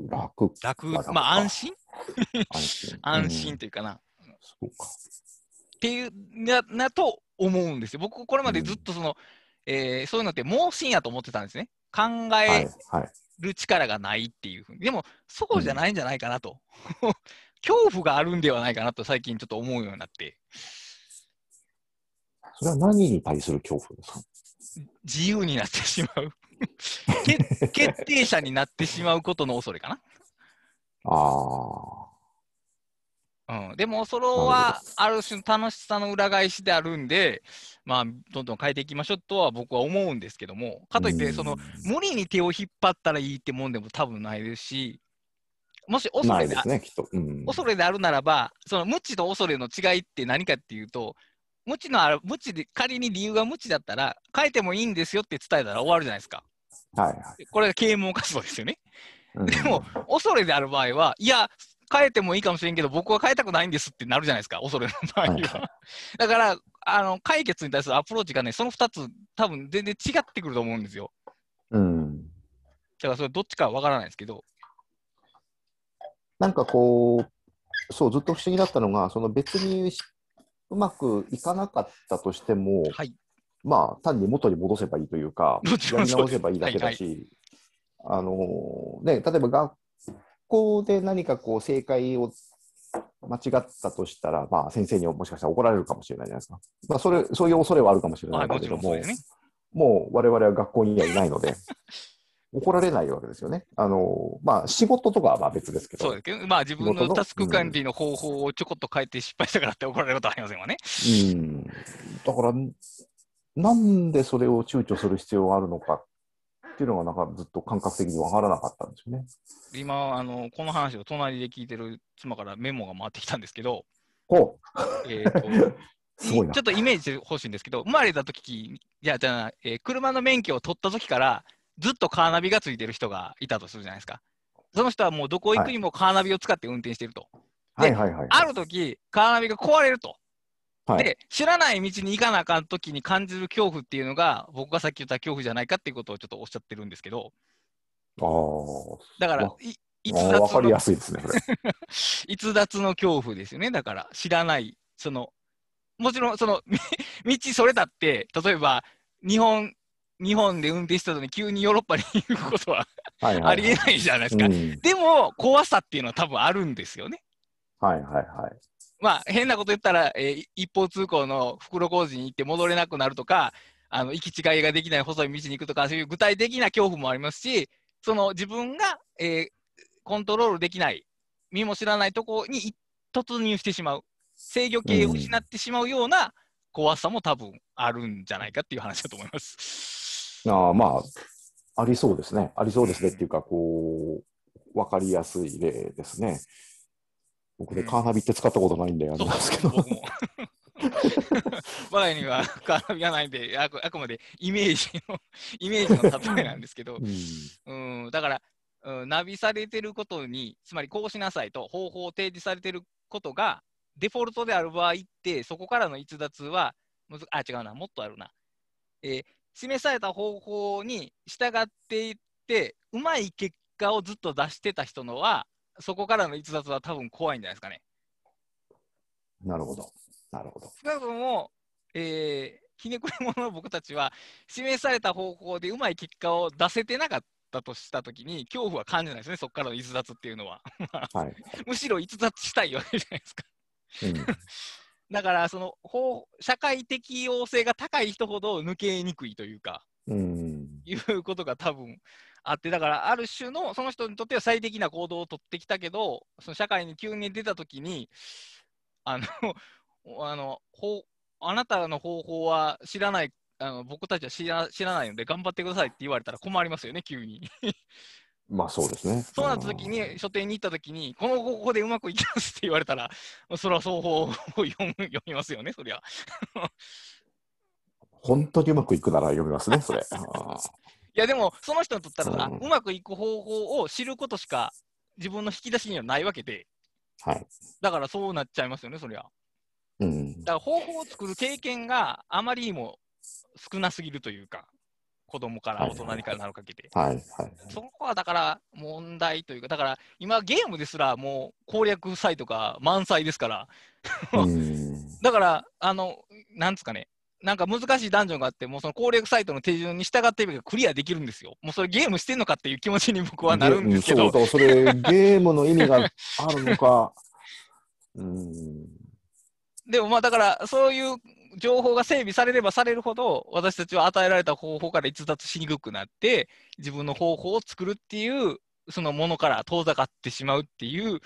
楽。楽、まあ安心？安心。*laughs* 安心というかな。そうか。っていうな、なと思うんですよ。僕、これまでずっとその、うん、えー、そういうのって盲信やと思ってたんですね。考える力がないっていうふうに。でも、そうじゃないんじゃないかなと。うん、*laughs* 恐怖があるんではないかなと最近ちょっと思うようになって。それは何に対する恐怖ですか？自由になってしまう *laughs* 決定者になってしまうことの恐れかな。ああ。うん、でも、それはある種の楽しさの裏返しであるんで、まあ、どんどん変えていきましょうとは僕は思うんですけども、かといって、その無理に手を引っ張ったらいいってもんでも多分ないですし、もし恐れでねうん、恐れであるならば、その無知と恐れの違いって何かっていうと、無知のある、無知で、仮に理由が無知だったら、変えてもいいんですよって伝えたら終わるじゃないですか。はいはい。これが啓蒙活動ですよね。うん、でも、恐れである場合は、いや、変えてもいいかもしれんけど、僕は変えたくないんですってなるじゃないですか、恐れの場合は。はい、だから、あの、解決に対するアプローチがね、その2つ、多分全然違ってくると思うんですよ。うん。だからそれどっちかわからないですけど。なんかこう、そう、ずっと不思議だったのが、その別にうまくいかなかったとしても、はい、まあ、単に元に戻せばいいというか、やり直せばいいだけだし、あのね、例えば学校で何かこう正解を間違ったとしたら、まあ、先生にもしかしたら怒られるかもしれないじゃないですか。まあ、それ、そういう恐れはあるかもしれないけれども、ね、もう我々は学校にはいないので、*laughs* 怒られないわけですよね。あの、まあ、仕事とかはまあ別ですけど。そうですけど、まあ自分のタスク管理の方法をちょこっと変えて失敗したからって怒られることはありませんわね。うん。だから、なんでそれを躊躇する必要があるのかっていうのが、なんかずっと感覚的に分からなかったんですよね。今、あの、この話を隣で聞いてる妻からメモが回ってきたんですけど、ほう。えっ、*laughs* と、ちょっとイメージしてほしいんですけど、生まれた時じゃあ、じゃあ、えー、車の免許を取った時から、ずっとカーナビがついてる人がいたとするじゃないですか。その人はもうどこ行くにもカーナビを使って運転してると。はい、はいはいはい、ある時、カーナビが壊れると。はい、で、知らない道に行かなあかん時に感じる恐怖っていうのが、僕がさっき言った恐怖じゃないかっていうことをちょっとおっしゃってるんですけど。ああ。だから、い逸脱りやすいですね、*laughs* 逸脱の恐怖ですよね。だから、知らない、その、もちろん、その、*laughs* 道それだって、例えば、日本日本で運転したのに急にヨーロッパに行くことはありえないじゃないですか。でも、怖さっていうのは多分あるんですよね。はいはいはい。まあ、変なこと言ったら、えー、一方通行の袋小路に行って戻れなくなるとか、あの行き違いができない細い道に行くとか、そういう具体的な恐怖もありますし、その自分が、えー、コントロールできない、身も知らないところに突入してしまう、制御系を失ってしまうような怖さも多分あるんじゃないかっていう話だと思います。あまあ、ありそうですね。ありそうですねっていうか、こう、わかりやすい例ですね。僕ね、カーナビって使ったことないんで、あれなんですけど。*laughs* 我が家にはカーナビがないんであく、あくまでイメージの、*laughs* イメージの例えなんですけど、*laughs* うん、うんだから、うん、ナビされてることに、つまりこうしなさいと方法を提示されてることが、デフォルトである場合って、そこからの逸脱は、あ、違うな、もっとあるな。えー、示された方法に従っていって、うまい結果をずっと出してた人のは、そこからの逸脱は多分怖いんじゃないですかね。なるほど。なるほど。少なくとも、えー、ひねくれ者の僕たちは、示された方法でうまい結果を出せてなかったとしたときに、恐怖は感じないですね、そこからの逸脱っていうのは。はい、*laughs* むしろ逸脱したいわけじゃないですか。うん *laughs* だから、その法、社会適応性が高い人ほど抜けにくいというか、うん、いうことが多分あって、だから、ある種の、その人にとっては最適な行動を取ってきたけど、その社会に急に出たときに、あの、*laughs* あの、ほあなたの方法は知らない、あの僕たちは知ら知らないので頑張ってくださいって言われたら困りますよね、急に。*laughs* まあそうですね。そうなった時に、書店に行った時に、この方法でうまくいきますって言われたら、*laughs* それは双方を読読みますよね、そりゃ。本当にうまくいくなら読みますね、それ。いや、でも、その人にとったら、うん、う。まくいく方法を知ることしか自分の引き出しにはないわけで、はい、だからそうなっちゃいますよね、そりゃ。うん、だから方法を作る経験があまりにも少なすぎるというか。子供から大人にからなるかけて。はいはい、そこはだから問題というか、だから今ゲームですらもう攻略サイトが満載ですから、*laughs* だから、あの、なんですかね、なんか難しいダンジョンがあって、もうその攻略サイトの手順に従っていけばクリアできるんですよ。もうそれゲームしてんのかっていう気持ちに僕はなるんですけど。そうそれゲームの意味があるのか。*laughs* うんでもまあだからそういう情報が整備されればされるほど、私たちは与えられた方法から逸脱しにくくなって、自分の方法を作るっていう、そのものから遠ざかってしまうっていう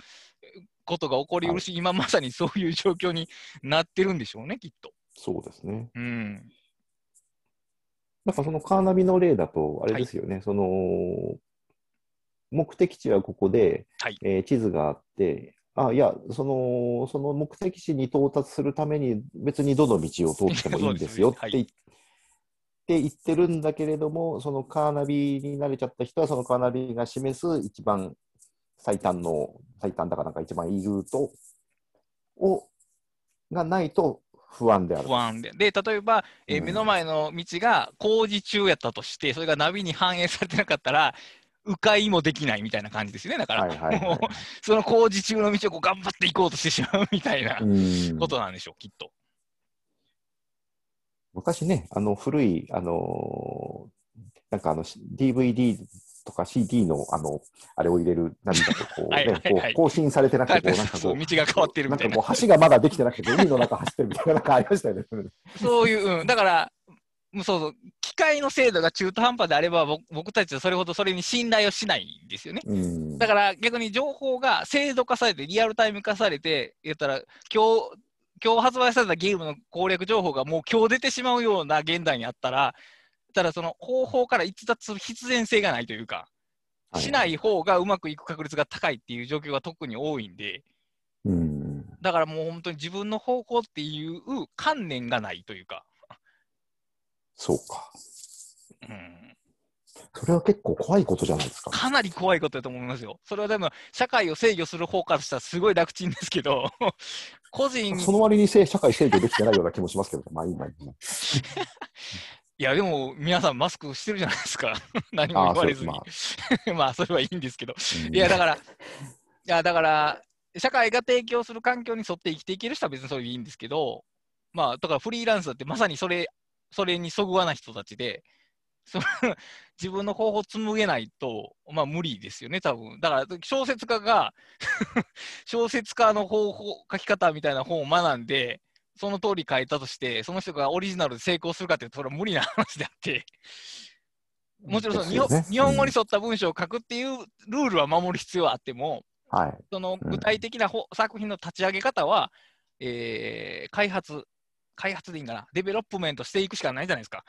ことが起こりうるし、はい、今まさにそういう状況になってるんでしょうね、きっと。そうですね。うん。なんかそのカーナビの例だと、あれですよね、はい、その、目的地はここで、はい、えー、地図があって、あいやその、その目的地に到達するために、別にどの道を通ってもいいんですよって言って、言ってるんだけれども、そのカーナビに慣れちゃった人は、そのカーナビが示す一番最短の、最短だかなんか一番いいルートをがないと不安である。不安で。で、例えば、えー、目の前の道が工事中やったとして、それがナビに反映されてなかったら、迂回もできないみたいな感じですよね。だから、はいはいはい、その工事中の道をこう頑張っていこうとしてしまうみたいなことなんでしょう、きっと。昔ね、あの古い、あのー、なんかあの DVD とか CD の、あの、あれを入れる何かとこうね、こう更新されてなくて、こう、なんかこ *laughs* う、道が変わってるみたいな。なんかこう、橋がまだできてなくて、海の中走ってるみたいな、なんかありましたよね。そういう、うん、だから、そうそう、機械の精度が中途半端であれば、僕たちはそれほどそれに信頼をしないんですよね。だから逆に情報が精度化されて、リアルタイム化されて、言ったら、今日、今日発売されたゲームの攻略情報がもう今日出てしまうような現代にあったら、ただその方法から逸脱する必然性がないというか、しない方がうまくいく確率が高いっていう状況が特に多いんで、うん、だからもう本当に自分の方向っていう観念がないというか。そうか。うん。それは結構怖いことじゃないですか。かなり怖いことだと思いますよ。それはでも、社会を制御する方からしたらすごい楽ちんですけど、個人その割に社会制御できてないような気もしますけど、まあ今、いや、でも、皆さんマスクしてるじゃないですか。*laughs* 何も言われずに。まあ、*laughs* まあ、それはいいんですけど。いや、だから、いや、だから、社会が提供する環境に沿って生きていける人は別にそれでいいんですけど、まあ、だからフリーランスだってまさにそれそれにそぐわない人たちで、その *laughs* 自分の方法を紡げないと、まあ無理ですよね、多分だから小説家が小説家の方法、書き方みたいな本を学んで、その通り書いたとして、その人がオリジナルで成功するかっていうと、それは無理な話であって、もちろんその日本、ね、日本語に沿った文章を書くっていうルールは守る必要はあっても、はい、その具体的な、うん、作品の立ち上げ方は、えー、開発開発でいいんかな、 development していくしかないじゃないですか。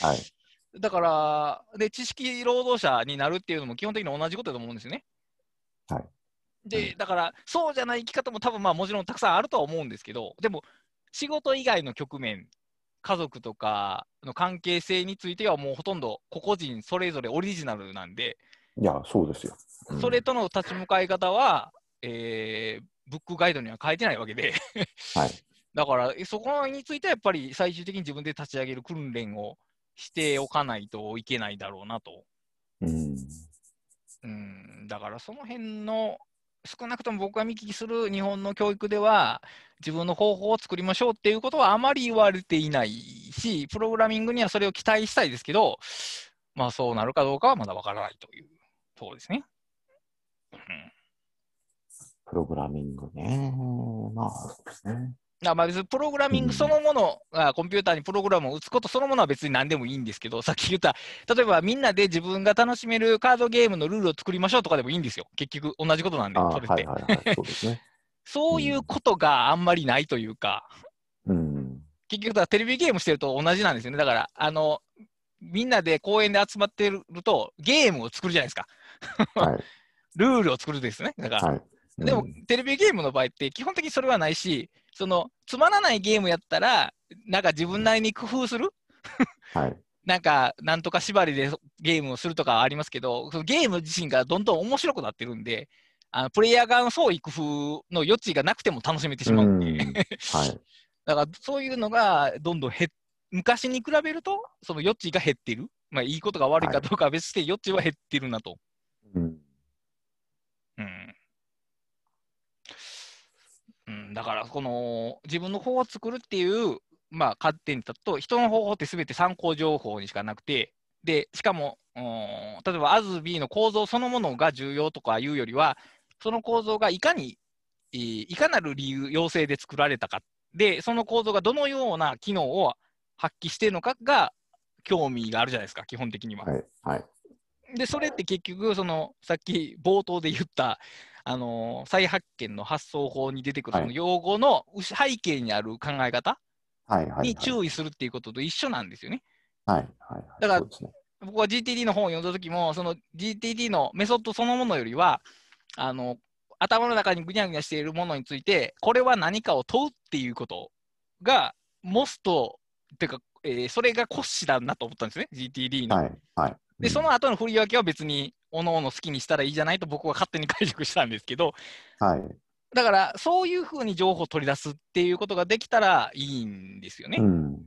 はい、*laughs* だからで、知識労働者になるっていうのも基本的に同じことだと思うんですよね。はい、で、だから、そうじゃない生き方も多分まあもちろんたくさんあるとは思うんですけど、でも、仕事以外の局面、家族とかの関係性については、もうほとんど個々人それぞれオリジナルなんで、いや、そうですよ。うん、それとの立ち向かい方は、えー、ブックガイドには書いてないわけではい、*laughs* だから、そこについてはやっぱり最終的に自分で立ち上げる訓練をしておかないといけないだろうなと。うん。うん、だからその辺の、少なくとも僕が見聞きする日本の教育では、自分の方法を作りましょうっていうことはあまり言われていないし、プログラミングにはそれを期待したいですけど、まあそうなるかどうかはまだわからないというところですね。プログラミングね。まあそうですね。あまあ別にプログラミングそのものが、コンピューターにプログラムを打つことそのものは別に何でもいいんですけど、さっき言った、例えばみんなで自分が楽しめるカードゲームのルールを作りましょうとかでもいいんですよ。結局同じことなんで、それって。*laughs* そういうことがあんまりないというか、うん、結局だテレビゲームしてると同じなんですよね。だから、あの、みんなで公園で集まってると、ゲームを作るじゃないですか。はい、*laughs* ルールを作るですね。だから、はいうん、でも、テレビゲームの場合って、基本的にそれはないし、そのつまらないゲームやったら、なんか自分なりに工夫する、はい、*laughs* なんか、なんとか縛りでゲームをするとかありますけど、そのゲーム自身がどんどん面白くなってるんで、あのプレイヤー側の創意工夫の余地がなくても楽しめてしまううん。はい、*laughs* だからそういうのがどんどん減昔に比べると、その余地が減ってる。まあ、いいことが悪いかどうかは別して、余地は減ってるなと。うん。うんうん、だからこの自分の方を作るっていう、まあ、観点だと人の方法ってすべて参考情報にしかなくてでしかも例えば ASB の構造そのものが重要とかいうよりはその構造がいかにいかなる理由要請で作られたかでその構造がどのような機能を発揮しているのかが興味があるじゃないですか基本的には。はい、はい、でそれって結局そのさっき冒頭で言ったあの再発見の発想法に出てくるその用語の背景にある考え方に注意するっていうことと一緒なんですよね。はいはいはい、だから、ね、僕は GTD の本を読んだ時も、その GTD のメソッドそのものよりは、あの頭の中にぐにゃぐにゃしているものについて、これは何かを問うっていうことが、モストっていうか、えー、それが骨子だなと思ったんですね、GTD の。はいはい、で、その後の振り分けは別におのおの好きにしたらいいじゃないと僕は勝手に解釈したんですけど、はい、だからそういうふうに情報を取り出すっていうことができたらいいんですよね。うん、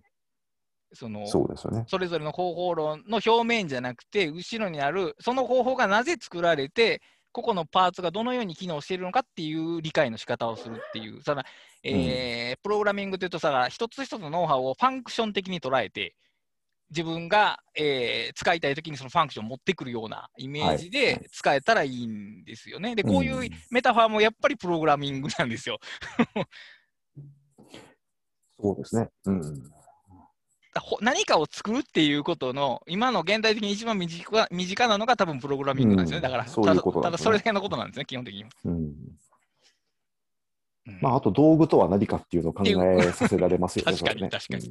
そのそうですよね。それぞれの方法論の表面じゃなくて後ろにあるその方法がなぜ作られて個々のパーツがどのように機能しているのかっていう理解の仕方をするっていう、そのえー、うん、プログラミングというとさ、一つ一つのノウハウをファンクション的に捉えて、自分が、えー、使いたいときにそのファンクションを持ってくるようなイメージで使えたらいいんですよね。で、こういうメタファーもやっぱりプログラミングなんですよ。*laughs* そうですね。うん、何かを作るっていうことの、今の現代的に一番身近身近なのが多分プログラミングなんですよね。だから、そういうことただそれだけのことなんですね、基本的に。うんまあ、あと道具とは何かっていうのを考えさせられますよね。*laughs* 確かに、確かに。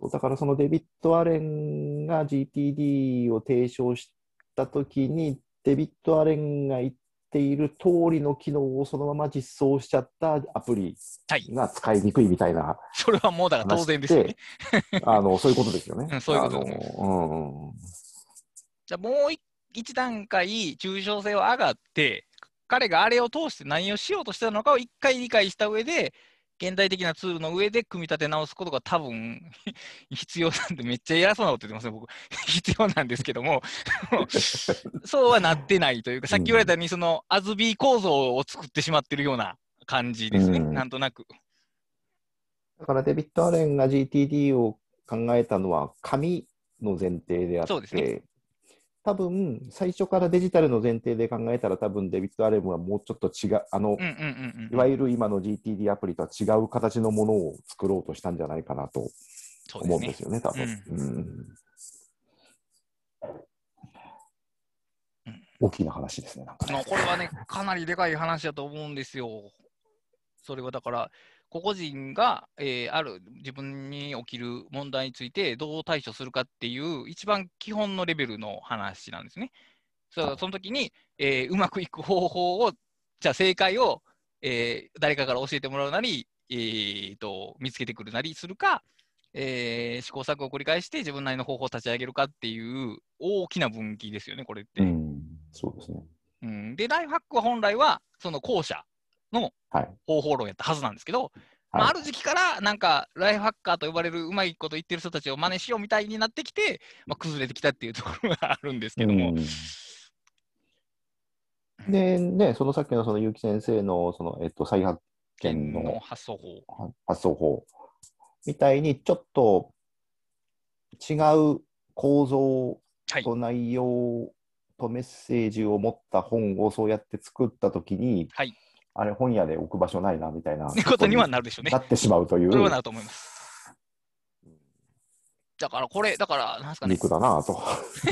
そうだからそのデビッド・アレンが GTD を提唱したときに、デビッド・アレンが言っている通りの機能をそのまま実装しちゃったアプリが使いにくいみたいな、はい、それはもうだから当然ですよね。あのそういうことですよね。うん、そういうことうん、じゃあもう一段階抽象性は上がって、彼があれを通して何をしようとしてたのかを一回理解した上で、現代的なツールの上で組み立て直すことが多分 *laughs* 必要なんで、めっちゃ偉そうなこと言ってますね、僕。*laughs* 必要なんですけども。*laughs* そうはなってないというか、さっき言われたように、その、アズビー構造を作ってしまってるような感じですね、うん、なんとなく。だからデビッド・アレンが GTD を考えたのは、紙の前提であって、そうですね、多分最初からデジタルの前提で考えたら、多分デビッド・アレムはもうちょっと違う、あの、いわゆる今の GTD アプリとは違う形のものを作ろうとしたんじゃないかなと思うんですよね、ね。多分、うん、大きな話ですね、なんかね。これはね、かなりでかい話だと思うんですよ。それはだから、個々人が、えー、ある自分に起きる問題についてどう対処するかっていう一番基本のレベルの話なんですね。そその時に、えー、うまくいく方法を、じゃあ正解を、えー、誰かから教えてもらうなり、えーと、見つけてくるなりするか、えー、試行錯誤を繰り返して自分なりの方法を立ち上げるかっていう大きな分岐ですよね、これって。うん、そうですね。うん、で、ライフハックは本来はその後者の方法論やったはずなんですけど、はい。まあ、ある時期からなんかライフハッカーと呼ばれるうまいこと言ってる人たちを真似しようみたいになってきて、まあ、崩れてきたっていうところがあるんですけども。で、ね、そのさっきのその結城先生のその、えっと、再発見の発想法発想法みたいにちょっと違う構造と内容とメッセージを持った本をそうやって作ったときに、はいあれ本屋で置く場所ないなみたいなことにはなるでしょうね。なってしまうという。それはなると思います。だからこれ、だから、なんすかね。肉だなと。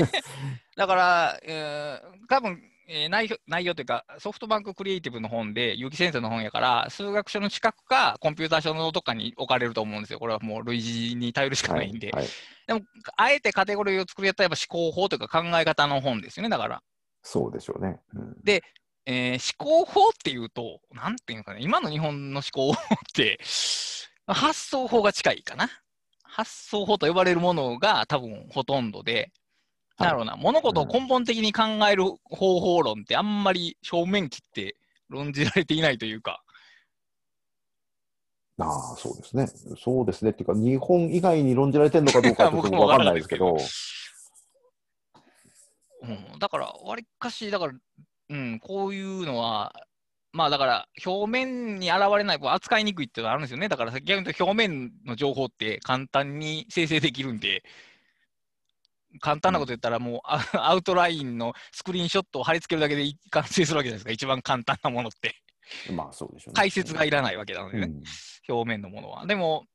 *laughs* だから、えー、多分えー、内容内容というか、ソフトバンククリエイティブの本で、結城先生の本やから、数学書の近くか、コンピューター書のどっかに置かれると思うんですよ。これはもう類似に頼るしかないんで。はいはい、でも、あえてカテゴリーを作りやったら、やっぱ思考法というか考え方の本ですよね、だから。そうでしょうね。うん、で、えー、思考法っていうと、なんていうかね、今の日本の思考法って発想法が近いかな。発想法と呼ばれるものが多分ほとんどで、なるほどな、物事を根本的に考える方法論ってあんまり正面切って論じられていないというか。ああ、そうですね。そうですね。っていうか、日本以外に論じられてるのかどうか僕も分かんないですけど。うん、だから、わりかし、だから、うん、こういうのは、まあだから表面に現れない、扱いにくいっていうのがあるんですよね。だから逆に言うと表面の情報って簡単に生成できるんで、簡単なこと言ったらもうアウトラインのスクリーンショットを貼り付けるだけで完成するわけじゃないですか、一番簡単なものって。まあそうでしょうね。解説がいらないわけなのでね、うん、表面のものは。でも、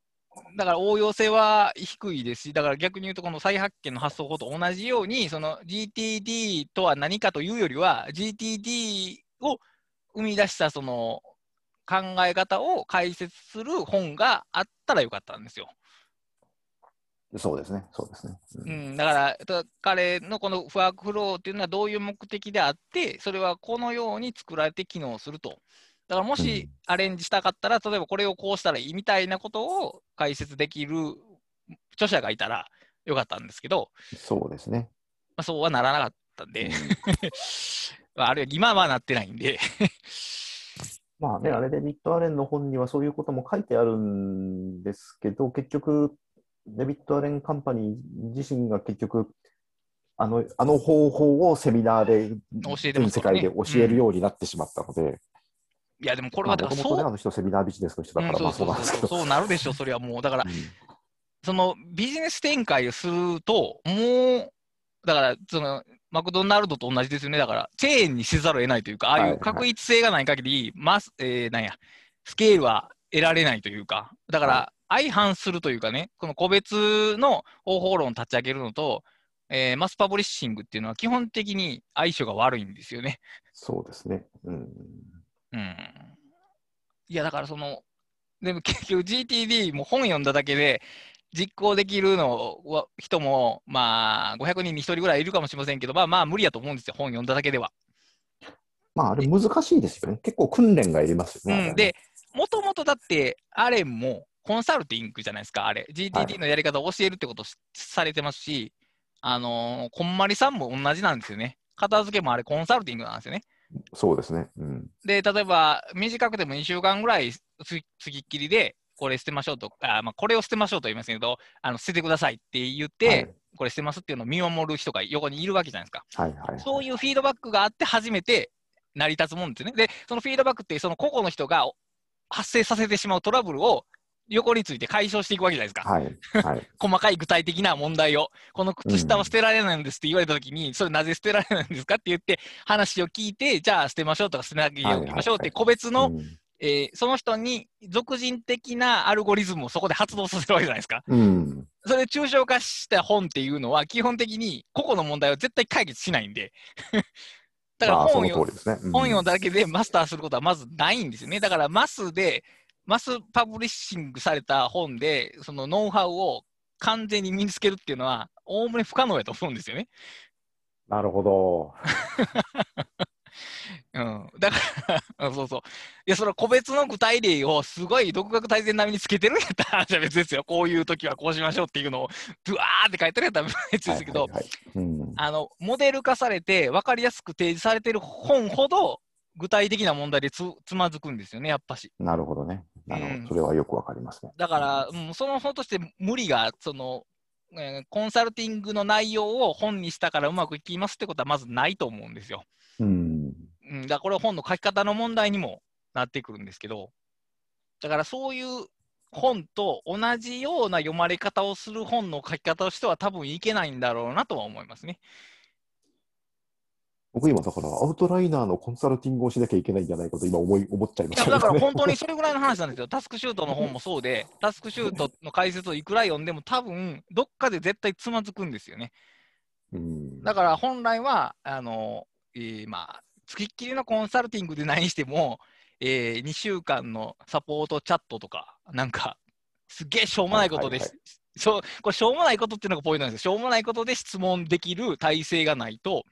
だから応用性は低いですし、だから逆に言うと、この再発見の発想法と同じように、その GTD とは何かというよりは、GTD を生み出したその考え方を解説する本があったらよかったんですよ。そうですね、そうですね。うん、うん、だから彼のこのフワークフローっていうのはどういう目的であって、それはこのように作られて機能すると。だからもしアレンジしたかったら、例えばこれをこうしたらいいみたいなことを解説できる著者がいたらよかったんですけど、そうですね。まあ、そうはならなかったんで、*laughs* まあ、あるいは今はなってないんで。まあね、あれでビット・アレンの本にはそういうことも書いてあるんですけど、結局、デビット・アレン・カンパニー自身が結局、あのあの方法をセミナーで全世界で教えるようになってしまったので、いや、でもこれはもともとね、あの人、セミナービジネスの人だから、まあそうなるでしょう、それはもう。だから、そのビジネス展開をすると、もう、だから、その、マクドナルドと同じですよね。だから、チェーンにせざるを得ないというか、ああいう確一性がない限り、マス、えー、なんや、スケールは得られないというか、だから、相反するというかね、この個別の方法論を立ち上げるのと、えー、マスパブリッシングっていうのは基本的に相性が悪いんですよね。そうですね。うん。うん。いや、だからその、でも結局 GTD も本読んだだけで、実行できるのは人も、まあ、500人に1人ぐらいいるかもしれませんけど、まあまあ無理やと思うんですよ、本読んだだけでは。まあ、あれ難しいですよね。結構訓練がいりますよね。うん、で、もともとだって、あれもコンサルティングじゃないですか、あれ。GTD のやり方を教えるってことされてますし、はい、あのー、こんまりさんも同じなんですよね。片付けもあれコンサルティングなんですよね。そうですね。うん、で、例えば、短くても2週間ぐらいつきっきりで、これ捨てましょうとあ、まあ、これを捨てましょうと言いますけど、あの捨ててくださいって言って、はい、これ捨てますっていうのを見守る人が横にいるわけじゃないですか。はいはいはい、そういうフィードバックがあって初めて成り立つもんですよね。で、そのフィードバックって、その個々の人が発生させてしまうトラブルを横について解消していくわけじゃないですか。はい。はい、*laughs* 細かい具体的な問題を、この靴下は捨てられないんですって言われたときに、うん、それなぜ捨てられないんですかって言って、話を聞いて、じゃあ捨てましょうとか捨てなきゃいけましょうって個別の、えー、その人に俗人的なアルゴリズムをそこで発動させるわけじゃないですか。うん、それで抽象化した本っていうのは、基本的に個々の問題を絶対解決しないんで。*laughs* だから本を、ね。うん、本読だけでマスターすることはまずないんですよね。だからマスで、マスパブリッシングされた本で、そのノウハウを完全に身につけるっていうのは、おおむね不可能やと思うんですよね。なるほど。*laughs* うん、だから、*laughs* そうそう。いや、その個別の具体例をすごい独学大全並みにつけてるんやったら話は別ですよ。*laughs* こういう時はこうしましょうっていうのを、ブワーって書いてるんやったら別ですけど、あの、モデル化されて分かりやすく提示されてる本ほど、具体的な問題でつつまずくんですよね、やっぱし。なるほどね。なるほど、うん、それはよくわかりますね。だから、うん、その本として無理が、その、えー、コンサルティングの内容を本にしたからうまくいきますってことはまずないと思うんですよ。うん。うん、だからこれは本の書き方の問題にもなってくるんですけど、だからそういう本と同じような読まれ方をする本の書き方をしては多分いけないんだろうなとは思いますね。僕今だからアウトライナーのコンサルティングをしなきゃいけないんじゃないかと今思い思っちゃいました、ね、だから本当にそれぐらいの話なんですよ。タスクシュートの本もそうで、タスクシュートの解説をいくら読んでも多分どっかで絶対つまずくんですよね。うんだから本来は、あの、えー、まあ、つきっきりのコンサルティングで何しても、えー、2週間のサポートチャットとか、なんか、すげえしょうもないことで、はいはいはい、しょこれしょうもないことっていうのがポイントなんですよ。しょうもないことで質問できる体制がないと、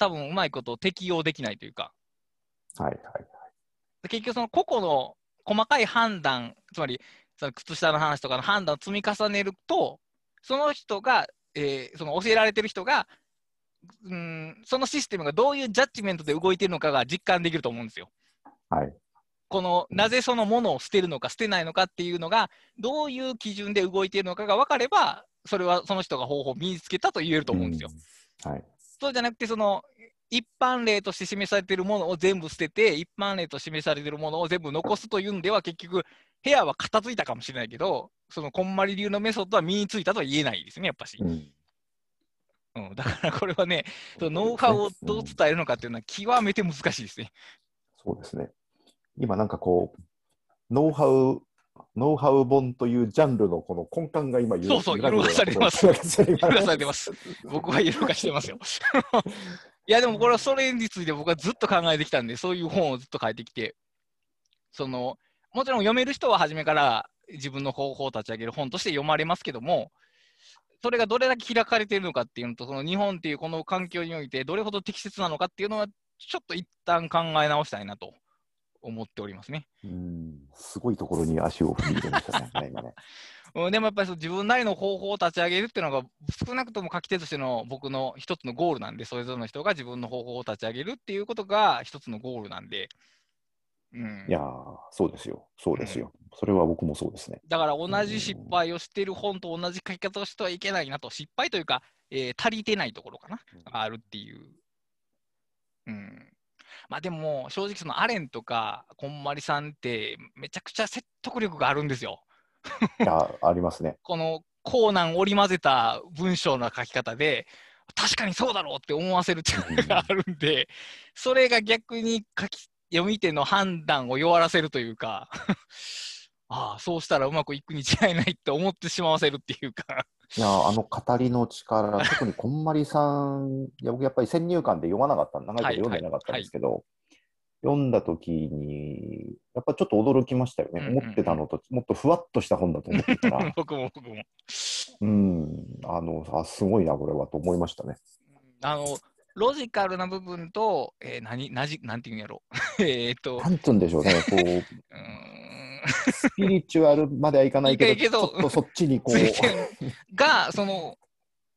多分うまいこと適用できないというか。はいはいはい。結局その個々の細かい判断、つまりその靴下の話とかの判断を積み重ねると、その人が、えー、その教えられてる人が、うん、そのシステムがどういうジャッジメントで動いているのかが実感できると思うんですよ。はい。このなぜそのものを捨てるのか捨てないのかっていうのがどういう基準で動いているのかが分かればそれはその人が方法を身につけたと言えると思うんですよ。はい、そうじゃなくてその一般例として示されているものを全部捨てて一般例と示されているものを全部残すというんでは結局部屋は片付いたかもしれないけどそのこんまり流のメソッドは身についたとは言えないですねやっぱし。うんうん、だからこれはね、そのノウハウをどう伝えるのかっていうのは極めて難しいですね。そうですね。今なんかこう、ノウハウ、ノウハウ本というジャンルのこの根幹が今そうそう、揺るがされてます。揺るがされてます。僕は揺るがしてますよ。*laughs* いや、でもこれはそれについて僕はずっと考えてきたんで、そういう本をずっと書いてきて、その、もちろん読める人は初めから自分の方法を立ち上げる本として読まれますけども、それがどれだけ開かれているのかっていうのと、その日本っていうこの環境においてどれほど適切なのかっていうのは、ちょっと一旦考え直したいなと思っておりますね。うん。すごいところに足を踏み入れましたね、今 *laughs* ね。でもやっぱり自分なりの方法を立ち上げるっていうのが、少なくとも書き手としての僕の一つのゴールなんで、それぞれの人が自分の方法を立ち上げるっていうことが一つのゴールなんで、うん、いやそうですよ、そうですよ、うん、それは僕もそうですね。だから同じ失敗をしている本と同じ書き方をしてはいけないなと、失敗というか、えー、足りてないところかな、うん、あるっていう。うんまあでも、正直そのアレンとか、こんまりさんって、めちゃくちゃ説得力があるんですよ。いや、ありますね。*laughs* この、コーナン織り交ぜた文章の書き方で、確かにそうだろうって思わせる力があるんで、*laughs* それが逆に書き読み手の判断を弱らせるというか *laughs* ああ、そうしたらうまくいくに違いないって思ってしまわせるっていうかいや、あの語りの力、特にこんまりさん、いや僕やっぱり先入観で読まなかった、長いこと読んでなかったんですけど、はいはい読んだときに、やっぱちょっと驚きましたよね。うんうん、思ってたのと、もっとふわっとした本だと思ってたら。*laughs* 僕も僕も。うん、あの、あ、すごいな、これはと思いましたね。あの、ロジカルな部分と、えー、何、なじ、なんていうんやろう。*laughs* えっと。なんつうんでしょうね、こう。うんスピリチュアルまではいかないけど、けどちょっとそっちにこう。*laughs* が、その、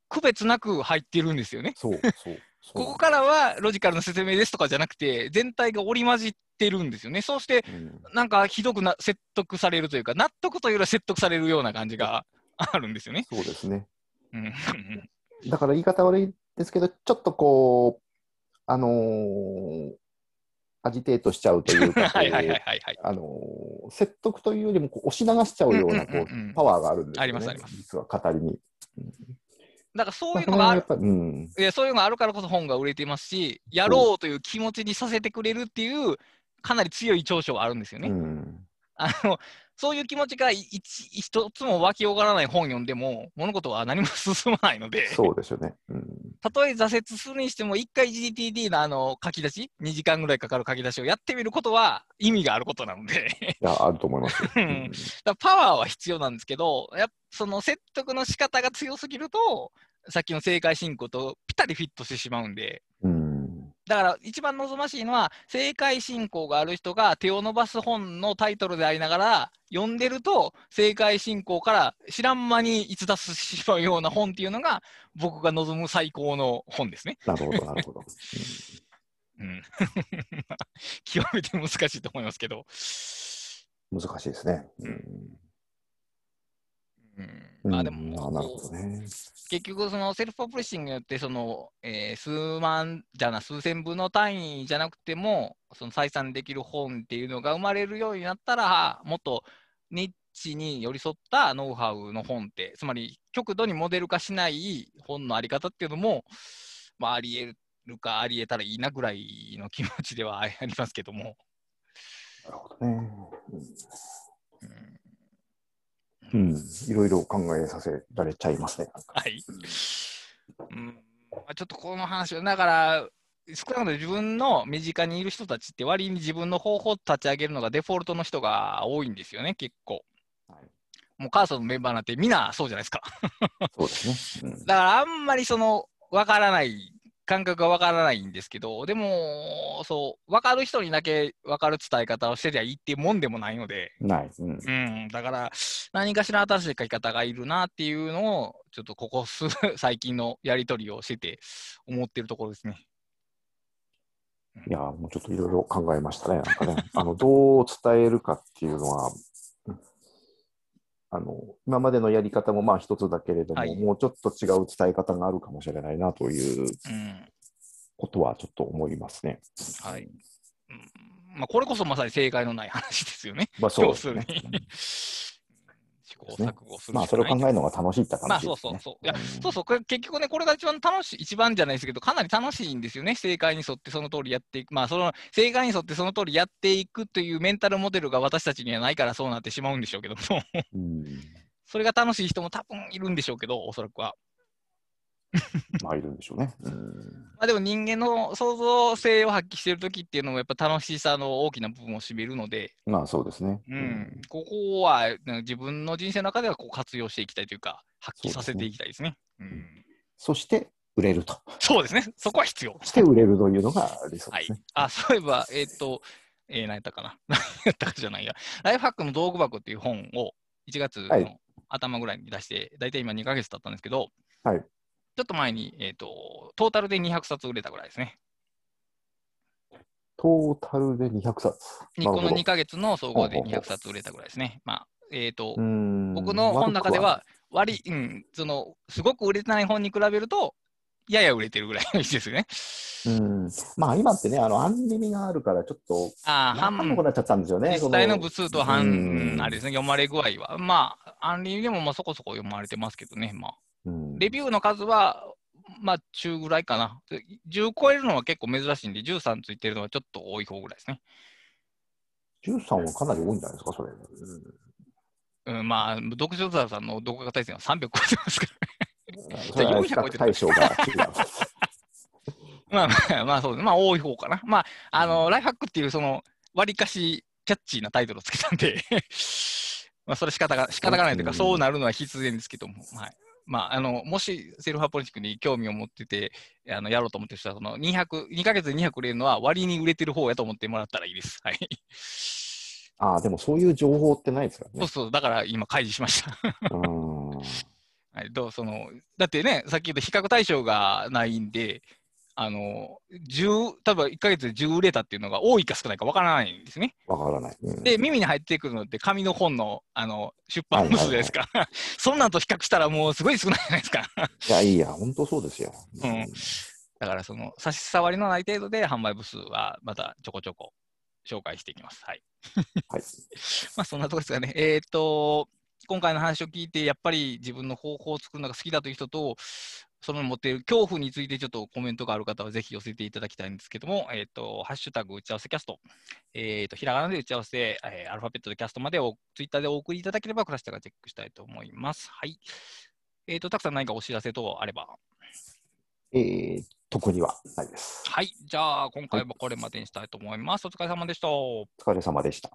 区別なく入ってるんですよね。そうそう。ここからはロジカルな説明ですとかじゃなくて、全体が織り交じってるんですよね。そうして、なんかひどくな説得されるというか、納得というよりは説得されるような感じがあるんですよね。そうですね。だから言い方悪いですけど、ちょっとこう、あのー、アジテートしちゃうというか、説得というよりもこう押し流しちゃうようなこう、パワーがあるんですよね。ありますあります。実は語りに。だからそういうのがある、うん、いやそういうのがあるからこそ本が売れてますし、やろうという気持ちにさせてくれるっていう、かなり強い長所があるんですよね。うん、あのそういう気持ちが一一つも湧き上がらない本読んでも、物事は何も進まないので、そうですよね。うん、たとえ挫折するにしても、1回 GTD のあの書き出し、2時間ぐらいかかる書き出しをやってみることは意味があることなので。いや、あると思います。*laughs* うん、だパワーは必要なんですけど、やその説得の仕方が強すぎると、さっきの正解進行とぴったりフィットしてしまうんで、だから一番望ましいのは、正解進行がある人が手を伸ばす本のタイトルでありながら、読んでると、正解進行から知らん間に逸脱してしまうような本っていうのが、僕が望む最高の本ですね。なるほど、なるほど。うん、*laughs* 極めて難しいと思いますけど。難しいですね。うんうん、まあでも、なるほどね。結局、そのセルフパブリッシングによって、その、えー、数万じゃな、数千部の単位じゃなくても、その採算できる本っていうのが生まれるようになったら、もっとニッチに寄り添ったノウハウの本って、つまり極度にモデル化しない本のあり方っていうのも、まあ、あり得るかあり得たらいいなぐらいの気持ちではありますけども。なるほどね。うんうん、いろいろ考えさせられちゃいますね。はい。うん、ちょっとこの話は、だから、少なくとも自分の身近にいる人たちって割に自分の方法を立ち上げるのがデフォルトの人が多いんですよね、結構。はい、もうカーソンのメンバーなんてみんなそうじゃないですか。そうですね。うん、だからあんまりその分からない感覚がわからないんですけど、でも、そう、分かる人にだけ分かる伝え方をしてりゃいいっていうもんでもないので、ない。うん。うん、だから、何かしら新しい書き方がいるなっていうのを、ちょっとここ数、*laughs* 最近のやり取りをしてて、思ってるところですね。いや、もうちょっといろいろ考えましたね。なんかね、あの、どう伝えるかっていうのは、あの今までのやり方もまあ一つだけれども、はい、もうちょっと違う伝え方があるかもしれないなということはちょっと思いますね。はい、うんまあ、これこそまさに正解のない話ですよね。まあ、そうですね。試行錯誤する、ね、まあ、それを考えるのが楽しいって感じです、ね、まあ、そうそうそう。いや、そうそう、これ結局ね、これが一番楽しい、一番じゃないですけど、かなり楽しいんですよね。正解に沿ってその通りやっていく。まあ、その、正解に沿ってその通りやっていくというメンタルモデルが私たちにはないからそうなってしまうんでしょうけども。それが楽しい人も多分いるんでしょうけど、おそらくは。まあ、いるんでしょうね。まあでも人間の創造性を発揮しているときっていうのもやっぱ楽しさの大きな部分を占めるので、まあそうですね。うん。ここは自分の人生の中ではこう活用していきたいというか、発揮させていきたいですね。そ、ねうん、そして売れると。そうですね。そこは必要。して売れるというのが理想ですね。はい、あ、そういえば、えっ、ー、と、えー、何やったかな。何 *laughs* やったかじゃないや。ライフハックの道具箱っていう本を1月の頭ぐらいに出して、大体今2ヶ月経ったんですけど、はい。ちょっと前に、えっ、ー、と、トータルで200冊売れたぐらいですね。トータルで200冊。この2か月の総合で200冊売れたぐらいですね。まあ、えっ、ー、と、僕の本の中では、割、うん、その、すごく売れてない本に比べると、やや売れてるぐらいの位置ですよね。うん。まあ今ってね、あの、アンリミがあるから、ちょっと、ああ、半分くなっちゃったんですよね。実際の部数と半、うんあれですね、読まれ具合は。まあ、アンリミでもまあそこそこ読まれてますけどね、まあ。うんレビューの数は、まあ、中ぐらいかな。で10超えるのは結構珍しいんで、13ついてるのはちょっと多い方ぐらいですね。13はかなり多いんじゃないですか、それ。うんうん、まあ、読書座さんの動画対戦は300超えてますから。それは比較対象が違う。まあまあ、まあそうです。まあ多い方かな。まあ、あの、ライフハックっていう、その、わりかしキャッチーなタイトルをつけたんで、*laughs* まあそれ仕方が、仕方がないというか、うんそうなるのは必然ですけども、はい。まあ、あの、もしセルフアポリチックに興味を持ってて、あの、やろうと思ってる人は、その、200、2ヶ月で200売れるのは割に売れてる方やと思ってもらったらいいです。はい。ああ、でもそういう情報ってないですからね。そうそう、だから今開示しました。うん。*laughs* はい、どうそのだってね、さっき言った比較対象がないんで、あの10多分1ヶ月で10売れたっていうのが多いか少ないかわからないんですね。わからない。うんで、耳に入ってくるのって紙の本のあの出版部数ですから、*laughs* そんなんと比較したらもうすごい少ないじゃないですか。*laughs* いや、いいや、本当そうですよ。うんだから、その差し障りのない程度で販売部数はまたちょこちょこ紹介していきます。はい。はい。*laughs* まあそんなところですかね。えっ、と、今回の話を聞いて、やっぱり自分の方法を作るのが好きだという人と、その持っている恐怖についてちょっとコメントがある方はぜひ寄せていただきたいんですけども、えっ、と、ハッシュタグ打ち合わせキャスト、えっ、と、ひらがなで打ち合わせ、えーアルファベットでキャストまでをツイッターでお送りいただければ、クラスターがチェックしたいと思います。はい。えっ、と、たくさん何かお知らせ等あれば。えー、特にはないです。はい。じゃあ、今回もこれまでにしたいと思います。お疲れ様でした。お疲れ様でした。